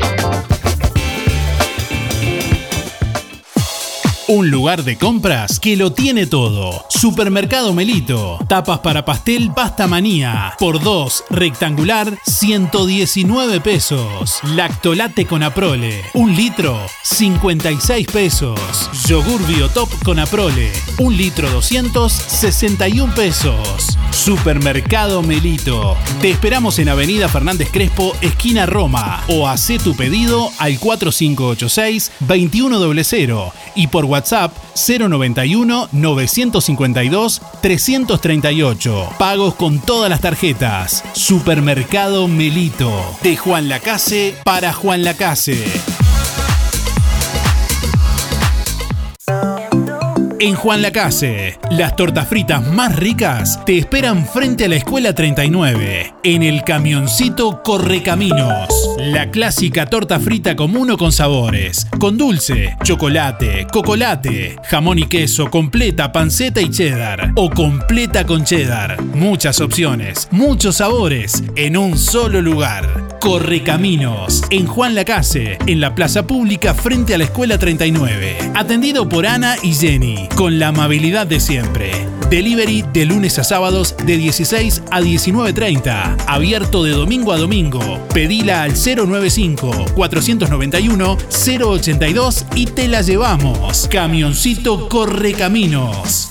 Speaker 2: Un lugar de compras que lo tiene todo. Supermercado Melito. Tapas para pastel Pasta Manía. Por 2, rectangular, 119 pesos. Lactolate con Aprole. Un litro, 56 pesos. Yogur Biotop con Aprole. Un litro 261 pesos. Supermercado Melito. Te esperamos en Avenida Fernández Crespo, esquina Roma. O haz tu pedido al 4586 2100 y por WhatsApp 091 952 338. Pagos con todas las tarjetas. Supermercado Melito. De Juan Lacase para Juan Lacase. En Juan Lacase, las tortas fritas más ricas te esperan frente a la Escuela 39, en el camioncito Correcaminos. La clásica torta frita común o con sabores, con dulce, chocolate, cocolate, jamón y queso, completa, panceta y cheddar, o completa con cheddar. Muchas opciones, muchos sabores, en un solo lugar. Correcaminos, en Juan Lacase, en la plaza pública frente a la Escuela 39. Atendido por Ana y Jenny, con la amabilidad de siempre. Delivery de lunes a sábados de 16 a 19.30. Abierto de domingo a domingo. Pedila al 095-491-082 y te la llevamos. Camioncito Correcaminos.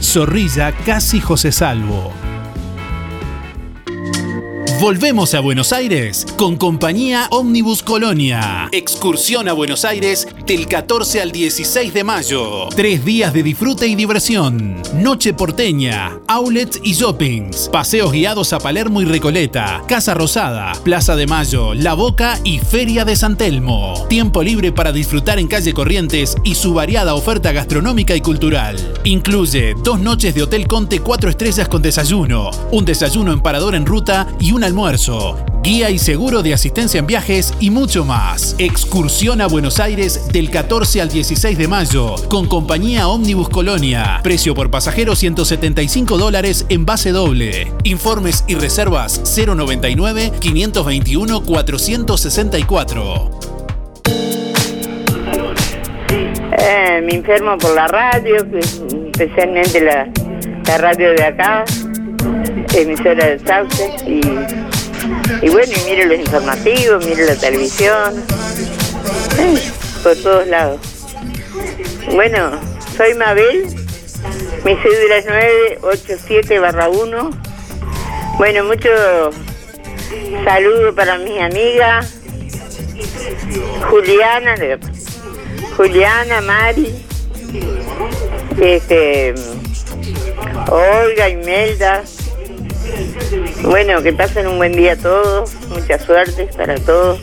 Speaker 2: Zorrilla Casi José Salvo. Volvemos a Buenos Aires con compañía Omnibus Colonia. Excursión a Buenos Aires del 14 al 16 de mayo. Tres días de disfrute y diversión. Noche porteña, outlets y shoppings. Paseos guiados a Palermo y Recoleta. Casa Rosada, Plaza de Mayo, La Boca y Feria de San Telmo. Tiempo libre para disfrutar en calle Corrientes y su variada oferta gastronómica y cultural. Incluye dos noches de Hotel Conte 4 estrellas con desayuno, un desayuno en parador en ruta y un almuerzo, guía y seguro de asistencia en viajes y mucho más. Excursión a Buenos Aires del 14 al 16 de mayo con compañía Omnibus Colonia. Precio por pasajero 175 dólares en base doble. Informes y reservas 099 521 464.
Speaker 89: Eh, me enfermo por la radio, especialmente la, la radio de acá, emisora del Sauce, y, y bueno, y miro los informativos, miro la televisión, por todos lados. Bueno, soy Mabel, mi cédula es 987 1. Bueno, mucho saludo para mis amigas, Juliana, Juliana, Mari, este, Olga, Imelda. Bueno, que pasen un buen día todos, mucha suerte para todos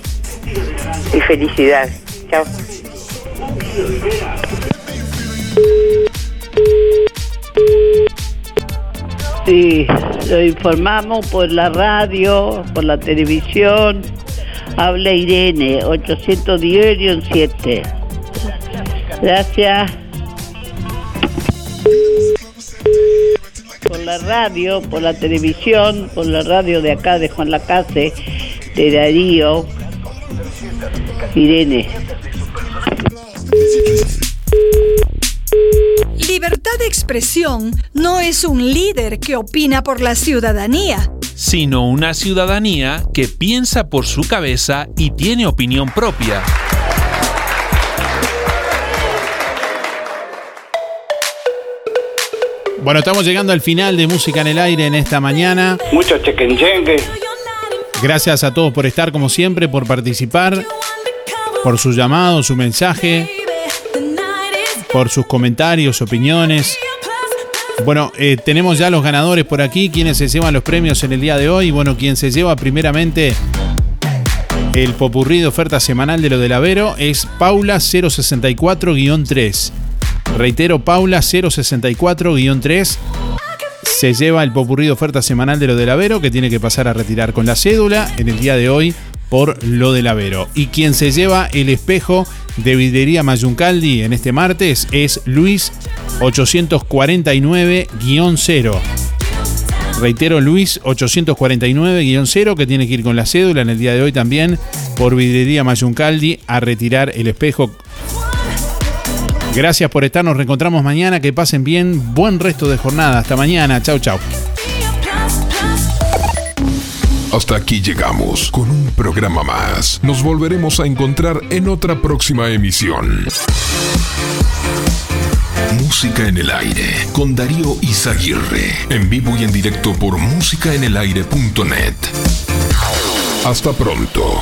Speaker 89: y felicidad. Chao.
Speaker 35: Sí, lo informamos por la radio, por la televisión. Habla Irene, 810-7. Gracias. Por la radio, por la televisión, por la radio de acá de Juan Lacase, de Darío. Irene.
Speaker 63: Libertad de expresión no es un líder que opina por la ciudadanía.
Speaker 69: sino una ciudadanía que piensa por su cabeza y tiene opinión propia.
Speaker 90: Bueno, estamos llegando al final de Música en el Aire en esta mañana.
Speaker 91: Mucho chequenchengue.
Speaker 90: Gracias a todos por estar como siempre, por participar, por su llamado, su mensaje, por sus comentarios, opiniones. Bueno, eh, tenemos ya los ganadores por aquí, quienes se llevan los premios en el día de hoy. Bueno, quien se lleva primeramente el popurrí de oferta semanal de lo del Avero es Paula 064-3. Reitero, Paula 064-3 se lleva el popurrí oferta semanal de lo del Avero que tiene que pasar a retirar con la cédula en el día de hoy por lo del Avero. Y quien se lleva el espejo de vidrería Mayuncaldi en este martes es Luis 849-0. Reitero, Luis 849-0 que tiene que ir con la cédula en el día de hoy también por vidrería Mayuncaldi a retirar el espejo Gracias por estar, nos reencontramos mañana, que pasen bien, buen resto de jornada, hasta mañana, chau chau.
Speaker 50: Hasta aquí llegamos con un programa más. Nos volveremos a encontrar en otra próxima emisión. Música en el aire con Darío Izaguirre. En vivo y en directo por musicaenelaire.net. Hasta pronto.